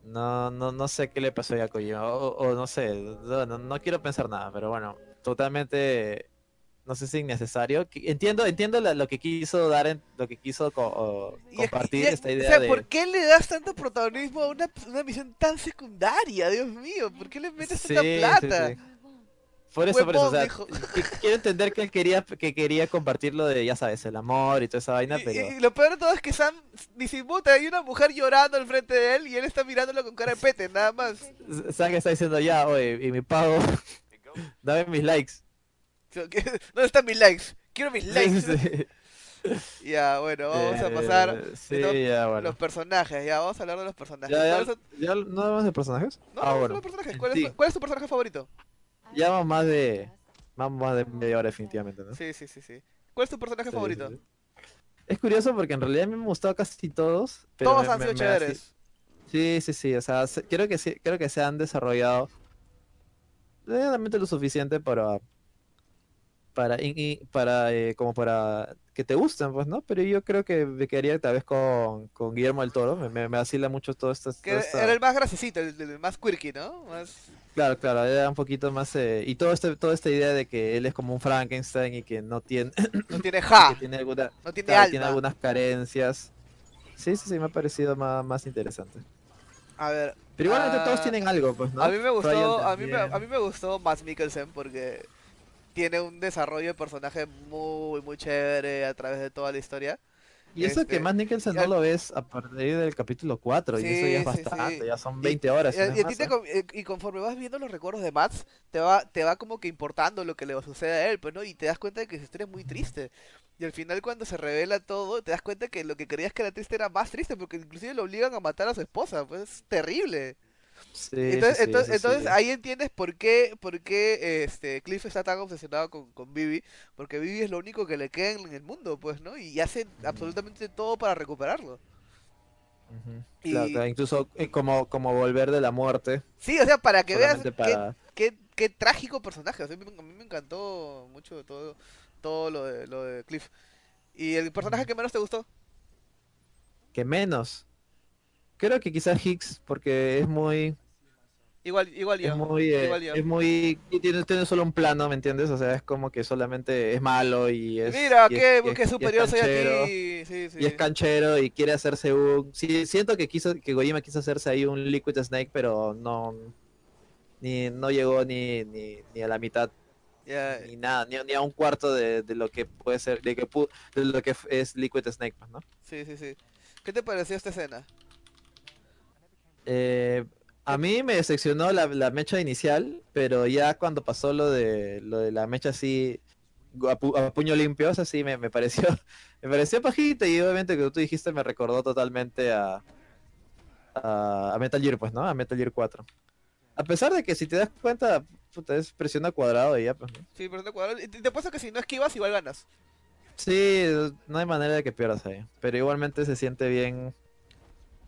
No, no, no sé qué le pasó a Kojima. O, o no sé, no, no- no quiero pensar nada, pero bueno, totalmente, no sé si innecesario. Entiendo, entiendo lo que quiso dar, en- lo que quiso co- o Y es- compartir y- esta o idea sea, de... ¿por qué le das tanto protagonismo a una, una misión tan secundaria? Dios mío, ¿por qué le metes Sí, tanta sí, plata? sí. Por eso, por eso, o sea, quiero entender que él quería, que quería compartir lo de, ya sabes, el amor y toda esa vaina, Y, pero... y- lo peor de todo es que Sam disimuta, hay una mujer llorando al frente de él y él está mirándolo con cara de pete, nada más. Sang está diciendo ya, oye, y mi pago, *laughs* dame mis likes. *laughs* ¿Dónde están mis likes? Quiero mis *laughs* likes. Sí. *laughs* Ya, bueno, vamos a Eh, pasar Sí, no, ya, bueno. los personajes, ya, vamos a hablar de los personajes. Ya, ya, ¿Cuáles son- ya no hablamos de personajes. No, ah, no, bueno. personajes. ¿Cuál, Sí. es, ¿Cuál es tu personaje favorito? Ya vamos más de. Más de media hora, definitivamente, ¿no? Sí, sí, sí, sí. ¿Cuál es tu personaje Sí, favorito? Es curioso porque en realidad a mí me han gustado casi todos. Pero Todos me- han sido me chéveres. Sí, sí, sí. O sea, se- creo que sí, creo que se han desarrollado realmente lo suficiente para para, y para eh, como para que te gusten, pues, ¿no? Pero yo creo que me quedaría tal vez con, con Guillermo del Toro, me, me, me vacila mucho todo esto. Que esta- era el más graciosito, el, el más quirky, ¿no? Más... Claro, claro, era un poquito más... eh, y todo este, toda esta idea de que él es como un Frankenstein y que no tiene, No tiene *coughs* que ja, tiene, alguna, no tiene claro, alma. tiene algunas carencias. Sí, sí, sí, me ha parecido más, más interesante. A ver, Pero igualmente Ah, todos tienen algo, pues, ¿no? a mí me gustó, a mí me, a mí me gustó Max Mikkelsen porque tiene un desarrollo de personaje muy, muy chévere a través de toda la historia. Y eso este, que más Nicholson no lo ves a partir del capítulo 4, y eso ya es bastante, sí. ya son Y- 20 horas. Y, a ti te ¿eh? eh, y conforme vas viendo los recuerdos de Max, te va, te va como que importando lo que le sucede a él, pues, ¿no? Y te das cuenta de que su historia es muy triste. Y al final cuando se revela todo, te das cuenta que lo que creías que era triste era más triste, porque inclusive lo obligan a matar a su esposa, pues es terrible. Sí, entonces, sí, ahí entiendes por qué, por qué este Cliff está tan obsesionado con, con Vivi, porque Vivi es lo único que le queda en el mundo, pues, ¿no? Y hace absolutamente todo para recuperarlo. Y- Claro, incluso eh, como, como volver de la muerte, Sí, o sea, para que veas qué, para... qué, qué trágico personaje. O sea, a, mí, a mí me encantó mucho todo, todo lo de, lo de Cliff. ¿Y el personaje que menos te gustó? que menos. Creo que quizás Hicks, porque es muy, Igual, igual es yo. muy, eh, igual yo. es muy, y tiene, tiene solo un plano, ¿me entiendes? O sea, es como que solamente es malo y es... Mira, y es- qué, es- qué es superior soy a canchero. ti. Sí, sí. Y es canchero y quiere hacerse un... Sí, siento que quiso que Gojima quiso hacerse ahí un Liquid Snake, pero no ni no llegó ni, ni, ni a la mitad, Ya, ni nada, ni, ni a un cuarto de, de lo que puede ser, de que pu- de lo que es Liquid Snake, pues, ¿no? sí, sí, sí. ¿Qué te pareció esta escena? Eh, a mí me decepcionó la, la mecha inicial, pero ya cuando pasó lo de lo de la mecha así a, pu- a puño limpio, o sea, sí me, me pareció *laughs* me pareció pajita y obviamente que tú dijiste me recordó totalmente a, a a Metal Gear, pues, ¿no? A Metal Gear 4. A pesar de que si te das cuenta, puta, es presión al cuadrado y ya, pues, ¿no? Sí, cuadro. Y te te apuesto que si no esquivas, igual ganas. Sí, no hay manera de que pierdas ahí, pero igualmente se siente bien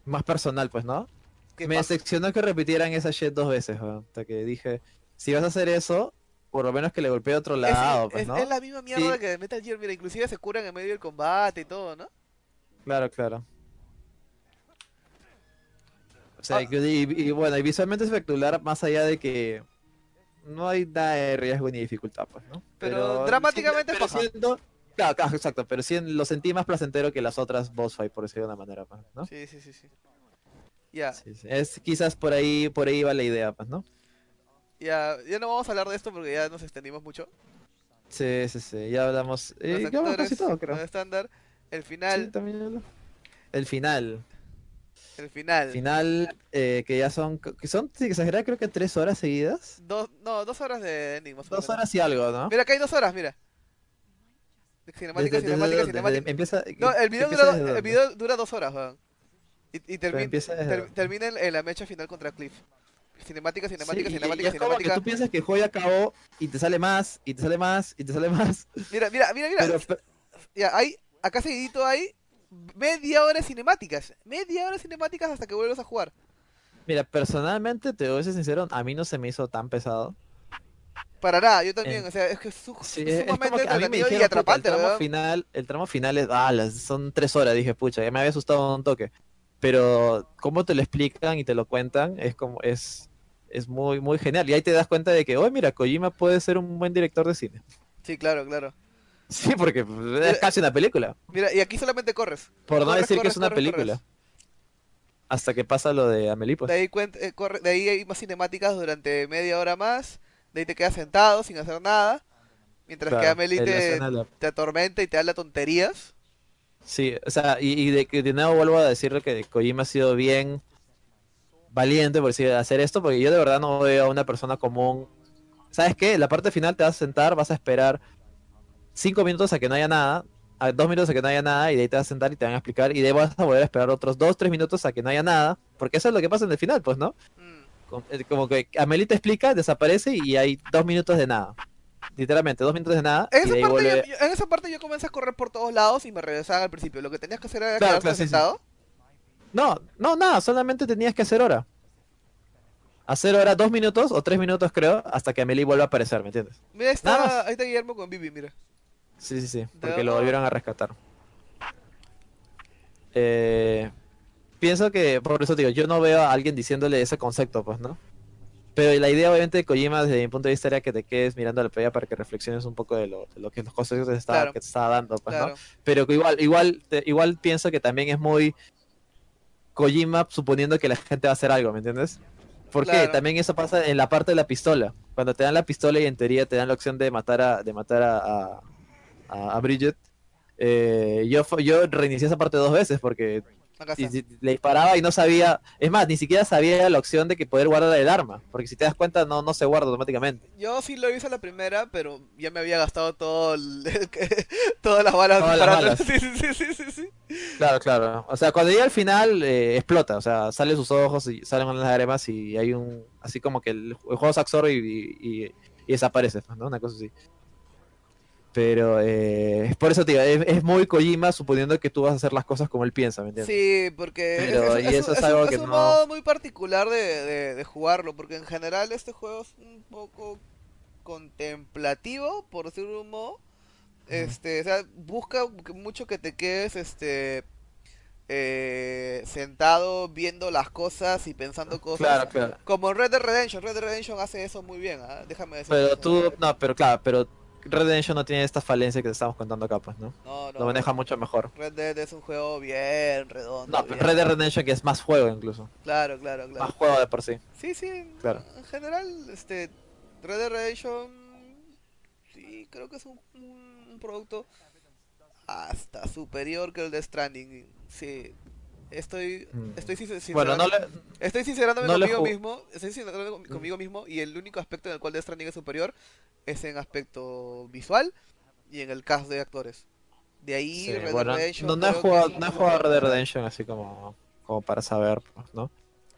más personal, pues, ¿no? ¿Qué Me decepcionó que repitieran esa shit dos veces. Hasta que dije, si vas a hacer eso, por lo menos que le golpee a otro Es, lado, pues, es- ¿no? es la misma mierda Sí. que de Metal Gear. Mira, inclusive se curan en medio del combate y todo, ¿no? Claro, claro. O sea, Ah. y, y- y bueno, y visualmente es espectacular más allá de que no hay nada de riesgo ni dificultad, pues, ¿no? Pero dramáticamente pero paja. siendo- Claro, claro, exacto, pero sí lo sentí más placentero que las otras boss fight, por decirlo de una manera, pues, ¿no? Sí, sí, sí, sí. Ya, Sí, sí. Es quizás por ahí, por ahí va la idea, pues, ¿no? ya, ya no vamos a hablar de esto porque ya nos extendimos mucho. Sí, sí, sí, ya hablamos. Eh, ya hablamos casi todo, creo. estándar, el Sí, final, también. El final. el final. Final, eh, que ya son, que son, sin exagerar, creo que tres horas seguidas. Dos, no, dos horas de o Dos horas y algo, ¿no? Mira, acá hay dos horas, mira. Cinemática, Desde- cinemática, cinemática. desde- empieza, No, el video, dura, el video dura dos horas, weón. Y, y ter- termina en, en la mecha final contra Cliff. Cinemática, cinemática, Sí, cinemática, y es como que cinemática. tú piensas que ya acabó y te sale más, y te sale más, y te sale más. *laughs* Mira, mira, mira, mira. Pero, pe- Ya, hay, acá seguidito hay media hora de cinemáticas. Media hora de cinemáticas hasta que vuelvas a jugar. mira, personalmente, te voy a ser sincero, a mí no se me hizo tan pesado. Para nada, yo también. O sea, es que es su- Sí, es sumamente que a mí me entretenido y dijeron, puta, atrapante, el tramo weón. final, el tramo final es, ah, las- son tres horas, dije, pucha, ya me había asustado un toque. Pero cómo te lo explican y te lo cuentan, es como, es, es muy, muy genial. Y ahí te das cuenta de que, oh, mira, Kojima puede ser un buen director de cine. Sí, claro, claro. Sí, porque es casi una película. Mira, y aquí solamente corres. Por no Corres, decir que es una corres, película. Hasta que pasa lo de Amelie, pues. De ahí, eh, corre- de ahí hay más cinemáticas durante media hora más. De ahí te quedas sentado sin hacer nada. Mientras que Amelie te, la- te atormenta y te habla tonterías. Sí, o sea, y, y de, que de nuevo vuelvo a decirle que Kojima ha sido bien valiente por decir, hacer esto, porque yo de verdad no veo a una persona común. ¿Sabes qué? La parte final te vas a sentar, vas a esperar cinco minutos a que no haya nada, a dos minutos a que no haya nada, y de ahí te vas a sentar y te van a explicar, y de ahí vas a volver a esperar otros dos, tres minutos a que no haya nada, porque eso es lo que pasa en el final, pues, ¿no? Mm. Eh, Como que Amelie te explica, desaparece y hay dos minutos de nada. Literalmente, dos minutos de nada. En esa, parte vuelve- yo, yo- en esa parte yo comencé a correr por todos lados y me regresaban al principio. Lo que tenías que hacer era Claro, quedarte claro, sí, sentado. No, no, nada, solamente tenías que hacer hora. A cero horas, dos minutos o tres minutos creo, hasta que Amelie vuelva a aparecer, ¿me entiendes? Mira, ahí está, ahí está Guillermo con Vivi, mira. Sí, sí, sí, porque lo volvieron a rescatar. Eh, pienso que, por eso digo, yo no veo a alguien diciéndole ese concepto, pues, ¿no? Pero la idea, obviamente, de Kojima, desde mi punto de vista, era que te quedes mirando la pelea para que reflexiones un poco de lo, de lo que los conceptos que te estaba, Claro. que te estaba dando, pues, ¿no? Pero que igual, igual, te- igual pienso que también es muy Kojima suponiendo que la gente va a hacer algo, ¿me entiendes? Porque Claro. también eso pasa en la parte de la pistola. Cuando te dan la pistola y en teoría te dan la opción de matar a, de matar a, a, Bridget. eh, yo, yo reinicié esa parte dos veces porque y- le disparaba y no sabía. Es más, ni siquiera sabía la opción de que poder guardar el arma. Porque si te das cuenta, no, no se guarda automáticamente. Yo sí lo hice la primera, pero ya me había gastado todo el- *laughs* todas las balas Todas las balas. *laughs* Sí, sí, sí. Claro, claro. O sea, cuando llega al final, eh, explota. O sea, sale sus ojos y salen unas lágrimas y hay un. Así como que el, el juego se absorbe y, y- y- y desaparece, ¿no? Una cosa así. Pero eh, por eso, tío, es, es muy Kojima suponiendo que tú vas a hacer las cosas como él piensa, ¿me entiendes? Sí, porque Pero, y eso es un- algo es que un no- modo muy particular de, de- de jugarlo, porque en general este juego es un poco contemplativo, por decirlo de un modo. Este, o sea, busca mucho que te quedes este eh, sentado viendo las cosas y pensando cosas. Claro, claro. Como Red Dead Redemption, Red Dead Redemption hace eso muy bien, ¿ah? déjame decir. Pero tú, no, pero claro, pero Red Dead no tiene esta falencia que te estamos contando acá, pues, ¿no? No, no, Lo maneja mucho mejor. Red Dead es un juego bien redondo. No, bien- pero Red Dead Redemption que es más juego incluso. Claro, claro, claro. Más juego de por sí. Sí, sí, Claro. en general, este, Red Dead Redemption, sí, creo que es un producto hasta superior que el de Stranding, sí, estoy, Mm. estoy Bueno, no le, estoy sincerándome no conmigo mismo, estoy sincerándome con- conmigo mismo, y el único aspecto en el cual Death Stranding es superior es en aspecto visual y en el cast de actores. De ahí Sí, Red Dead bueno, Redemption no, no he que jugado, no he jugado Red Dead Redemption así como, como para saber, pues, ¿no?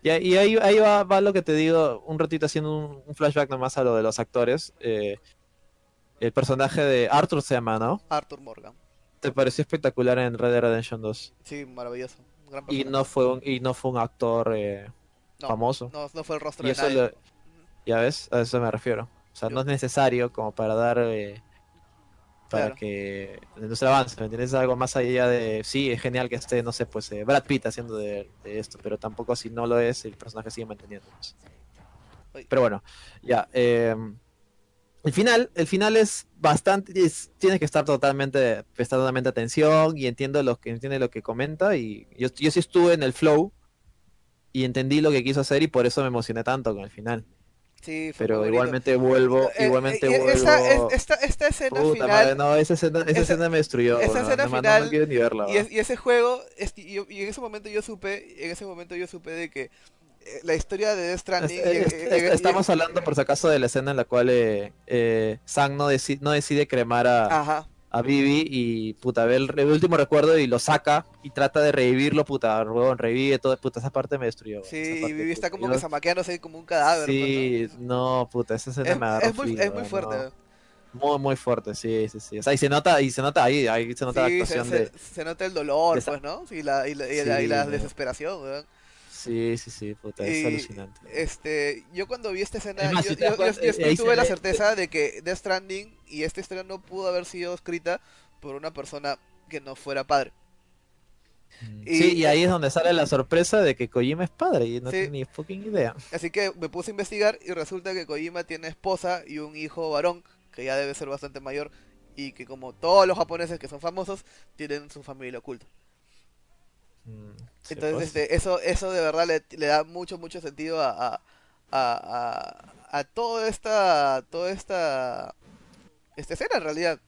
Y, ahí- y ahí, ahí va, va lo que te digo, un ratito haciendo un, un flashback nomás a lo de los actores. eh, el personaje de Arthur se llama, ¿no? Arthur Morgan. Te pareció espectacular en Red Dead Redemption 2. Sí, maravilloso. Gran Y no fue un, y no fue un actor eh, No, famoso. No, no fue el rostro y de eso nadie. lo- ya ves, a eso me refiero. O sea, Yo- no es necesario como para dar eh, para Claro. que no se avance, ¿me entiendes? Es algo más allá de, sí, es genial que esté, no sé, pues eh, Brad Pitt haciendo de, de esto, pero tampoco si no lo es, el personaje sigue manteniendo. Pero bueno, ya. eh, el final, el final es bastante, es- tienes que estar totalmente, prestar totalmente atención y entiendo lo que entiende lo que comenta y yo, yo sí estuve en el flow y entendí lo que quiso hacer y por eso me emocioné tanto con el final. Sí, Pero igualmente vuelvo, Eh, igualmente eh, vuelvo. esa, es- esta, esta escena Puta final madre, no, esa escena, esa esa- escena me destruyó. esa escena no, no, final no quiero ni verla. y, weón. es- y ese juego es- y, yo- y en ese momento yo supe en ese momento yo supe de que eh, la historia de Death Stranding eh, eh, estamos hablando por si acaso de la escena en la cual eh, eh, Sam no, deci- no decide cremar a, ajá a Vivi y puta ve el, último recuerdo y lo saca y trata de revivirlo, puta, weón, revive todo, puta, esa parte me destruyó. weón, sí y Vivi está como yo- que zamaqueándose como un cadáver pues, Sí, no, puta, esa escena es, me agarró muy, frío, es muy fuerte no. Muy, muy fuerte, sí, sí, sí. O sea, y se nota, y se nota ahí, ahí se nota la sí, actuación se- de... se nota el dolor de pues no la, y, la, y la- y la Sí, desesperación weón. Sí, sí, sí, puta, es Y, alucinante. este, yo cuando vi esta escena, Es más, yo, si eh, tuve la certeza de que Death Stranding y esta historia no pudo haber sido escrita por una persona que no fuera padre. y- sí, y ahí es donde sale la sorpresa de que Kojima es padre y no Sí. tiene ni fucking idea. Así que me puse a investigar y resulta que Kojima tiene esposa y un hijo varón, que ya debe ser bastante mayor, y que como todos los japoneses que son famosos, tienen su familia oculta. Mm, Entonces, este, eso, eso de verdad le, le da mucho, mucho sentido a, a, a, a, a toda esta, toda esta, esta escena en realidad.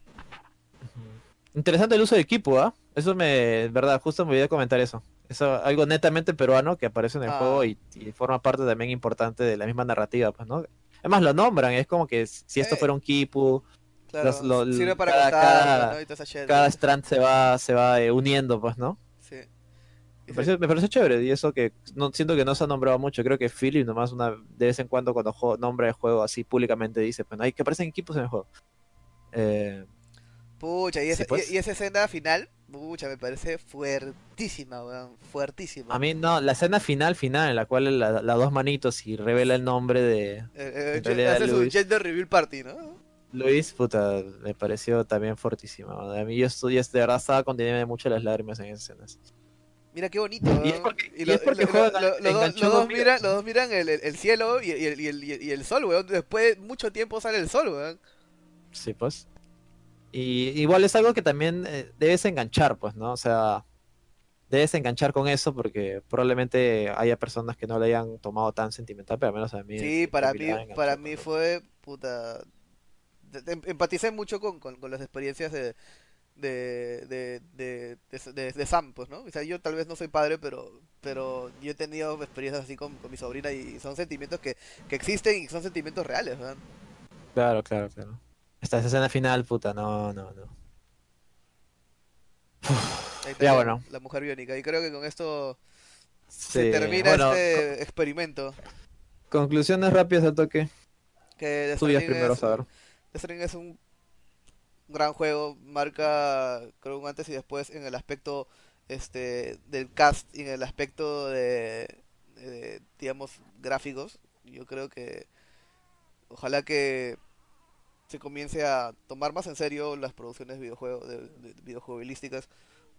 Interesante el uso de equipo, ¿ah? Eso me, verdad, justo me olvidé comentar eso. Eso, algo netamente peruano que aparece en el Ah. juego y, y forma parte también importante de la misma narrativa, pues, ¿no? Además lo nombran, es como que si esto Eh, fuera un Kipu, Claro, Los- lo- sirve para cada- contar, cada- ¿no? Y toda esa shit, cada ¿no? strand se va, se va eh, uniendo, pues, ¿no? Me pareció chévere, y eso que no siento que no se ha nombrado mucho, creo que Philip nomás una de vez en cuando cuando juego, nombra el juego así públicamente dice, pues, hay que aparecen equipos en el juego. Eh, Pucha, y Sí, esa, pues. y, y esa escena final Mucha, me parece fuertísima, weón. Fuertísima. A mí no, la escena final, final, en la cual la- las dos manitos y revela el nombre de Eh, eh, hace su gender reveal party, ¿no? Luis, puta, me pareció también fortísima. A mí yo de verdad estaba conteniendo mucho las lágrimas en esas escenas. Mira qué bonito. Y es weón. porque- y lo- es porque lo- juegan lo- lo- los dos- los dos miran, los dos miran el, el- el cielo y, el, y el- y el- y el sol, weón. Después de mucho tiempo sale el sol, weón. Sí, pues. Y igual es algo que también eh, debes enganchar, pues, ¿no? O sea, debes enganchar con eso porque probablemente haya personas que no le hayan tomado tan sentimental, pero al menos a mí. Sí, para mí, para mí fue, puta, empaticé mucho con, con, con las experiencias de, de, de, de, de- Sam, pues, ¿no? O sea, yo tal vez no soy padre, pero, pero yo he tenido experiencias así con, con mi sobrina y son sentimientos que, que existen y son sentimientos reales, ¿verdad? Claro, claro, claro. Esta esa escena final, puta, no, no, no. Ahí Ya, la- bueno. La mujer biónica. Y creo que con esto Sí, se termina bueno, este experimento. co- conclusiones rápidas al toque. Que Tuyas Stranding primero, es-. Death Stranding es un gran juego, marca creo un antes y después en el aspecto este del cast y en el aspecto de, de, digamos gráficos. Yo creo que ojalá que se comience a tomar más en serio las producciones de videojuegos de, de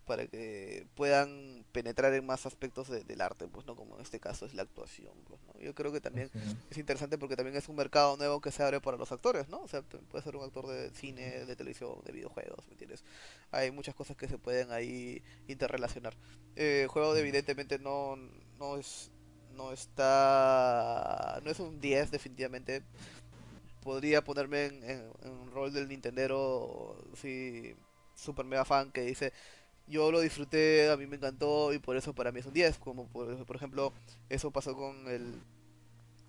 para que puedan penetrar en más aspectos de- del arte, pues no como en este caso es la actuación, pues, ¿no? Yo creo que también es interesante porque también es un mercado nuevo que se abre para los actores, ¿no? O sea, puede ser un actor de cine, de televisión, de videojuegos, ¿me entiendes? Hay muchas cosas que se pueden ahí interrelacionar. Eh, el juego evidentemente no, no es no está no es un 10 definitivamente. Podría ponerme en, en, en un rol del Nintendero, sí, super mega fan que dice yo lo disfruté, a mí me encantó y por eso para mí es un 10, como por, por ejemplo eso pasó con el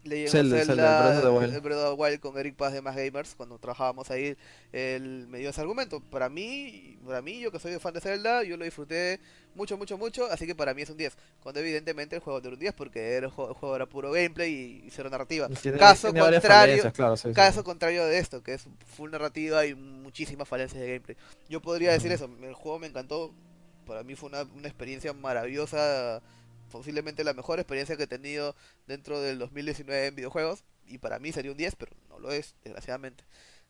Legend Zelda, Zelda, Zelda, Breath of the Wild. el Breath of the Wild con Eric Paz de Más Gamers cuando trabajábamos ahí él me dio ese argumento para mí para mí yo que soy fan de Zelda yo lo disfruté mucho mucho mucho así que para mí es un 10 cuando evidentemente el juego no era un 10 porque era el juego, el juego era puro gameplay y cero narrativa Tiene- caso tiene contrario claro, sí, caso sí. contrario de esto, que es full narrativa y muchísimas falencias de gameplay. Yo podría decir Ujú. eso, el juego me encantó, para mí fue una, una experiencia maravillosa, posiblemente la mejor experiencia que he tenido dentro del 2019 en videojuegos, y para mí sería un 10, pero no lo es, desgraciadamente.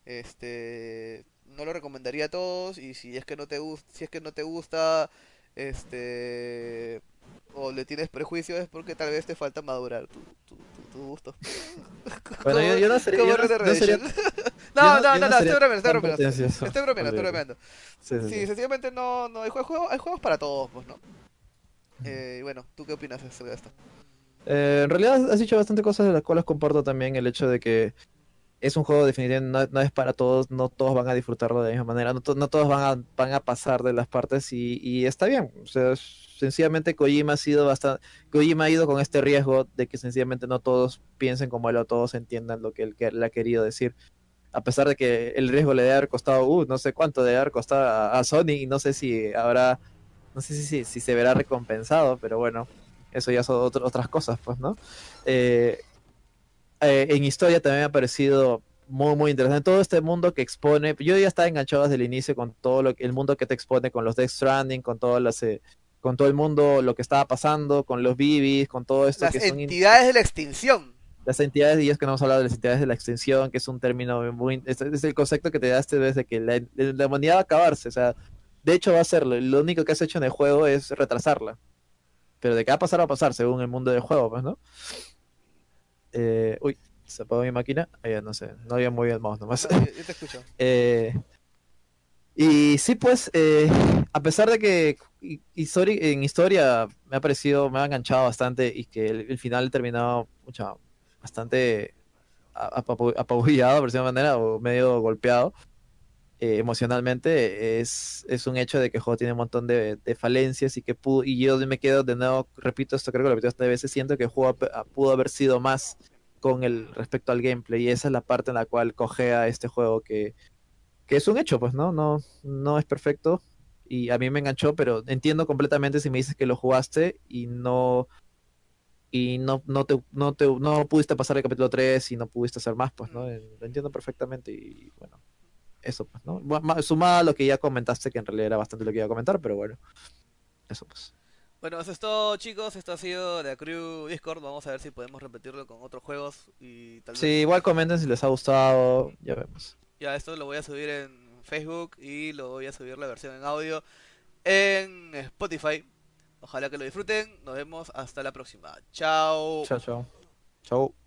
Este, no lo recomendaría a todos, y si es que no te gusta, si es que no te gusta, este, o le tienes prejuicios es porque tal vez te falta madurar tu, tu, tu- tu gusto. Bueno, *laughs* yo, yo no sería. Yo no- no *laughs* sería- No, no, yo no, no, estoy bromeando, estoy bromeando. Estoy bromeando, estoy bromeando. Sí, sí, Sí, sí. sencillamente no, no, hay juegos, hay juegos para todos, pues, ¿no? Eh, y bueno, ¿tú qué opinas acerca de esto? Eh, en realidad has dicho bastante cosas de las cuales comparto también el hecho de que es un juego definitivamente no, es para todos, no todos van a disfrutarlo de la misma manera, no, to- no todos van a, van a pasar de las partes y, está bien. O sea, sencillamente Kojima ha sido bastante, Kojima ha ido con este riesgo de que sencillamente no todos piensen como él o todos entiendan lo que él, que él ha querido decir. A pesar de que el riesgo le debe haber costado, uh, no sé cuánto debe haber costado a, Sony y no sé si habrá, no sé si, si, se verá recompensado, pero bueno, eso ya son otras cosas, pues, ¿no? Eh, eh, en historia también me ha parecido muy, muy interesante. Todo este mundo que expone, yo ya estaba enganchado desde el inicio con todo lo el mundo que te expone, con los Death Stranding, con todas las, eh, con todo el mundo, lo que estaba pasando, con los BBs, con todo esto Las que son in- entidades de la extinción. las entidades, y es que no hemos hablado de las entidades de la extensión, que es un término muy, es, es el concepto que te da este vez de que la, la humanidad va a acabarse, o sea, de hecho va a serlo, lo único que has hecho en el juego es retrasarla, pero de qué va a pasar va a pasar según el mundo del juego, pues, ¿no? Eh, uy, se apagó mi máquina, Ah, no sé, no había movido el mouse nomás. No, yo, te escucho. *laughs* Eh, y sí, pues, eh, a pesar de que hi- histori- en historia me ha parecido, me ha enganchado bastante y que el, el final he terminado mucha, bastante apabullado, por de manera, o medio golpeado eh, emocionalmente, es, es un hecho de que el juego tiene un montón de, de falencias y que pudo, y yo me quedo de nuevo, repito esto, creo que lo repito esta veces, siento que el juego pudo haber sido más con el respecto al gameplay y esa es la parte en la cual cogea este juego que, que es un hecho, pues, ¿no? No, no es perfecto y a mí me enganchó, pero entiendo completamente si me dices que lo jugaste y no y no, no te no te no pudiste pasar el capítulo 3 y no pudiste hacer más, pues, ¿no? Lo entiendo perfectamente y bueno. Eso pues, ¿no? Sumado a lo que ya comentaste, que en realidad era bastante lo que iba a comentar, pero bueno. Eso pues. Bueno, eso es todo, chicos. Esto ha sido de Crew Discord. Vamos a ver si podemos repetirlo con otros juegos y tal vez. Sí, igual comenten si les ha gustado, ya vemos. Ya esto lo voy a subir en Facebook y lo voy a subir la versión en audio en Spotify. Ojalá que lo disfruten. Nos vemos hasta la próxima. Chao. Chao, chao. Chao.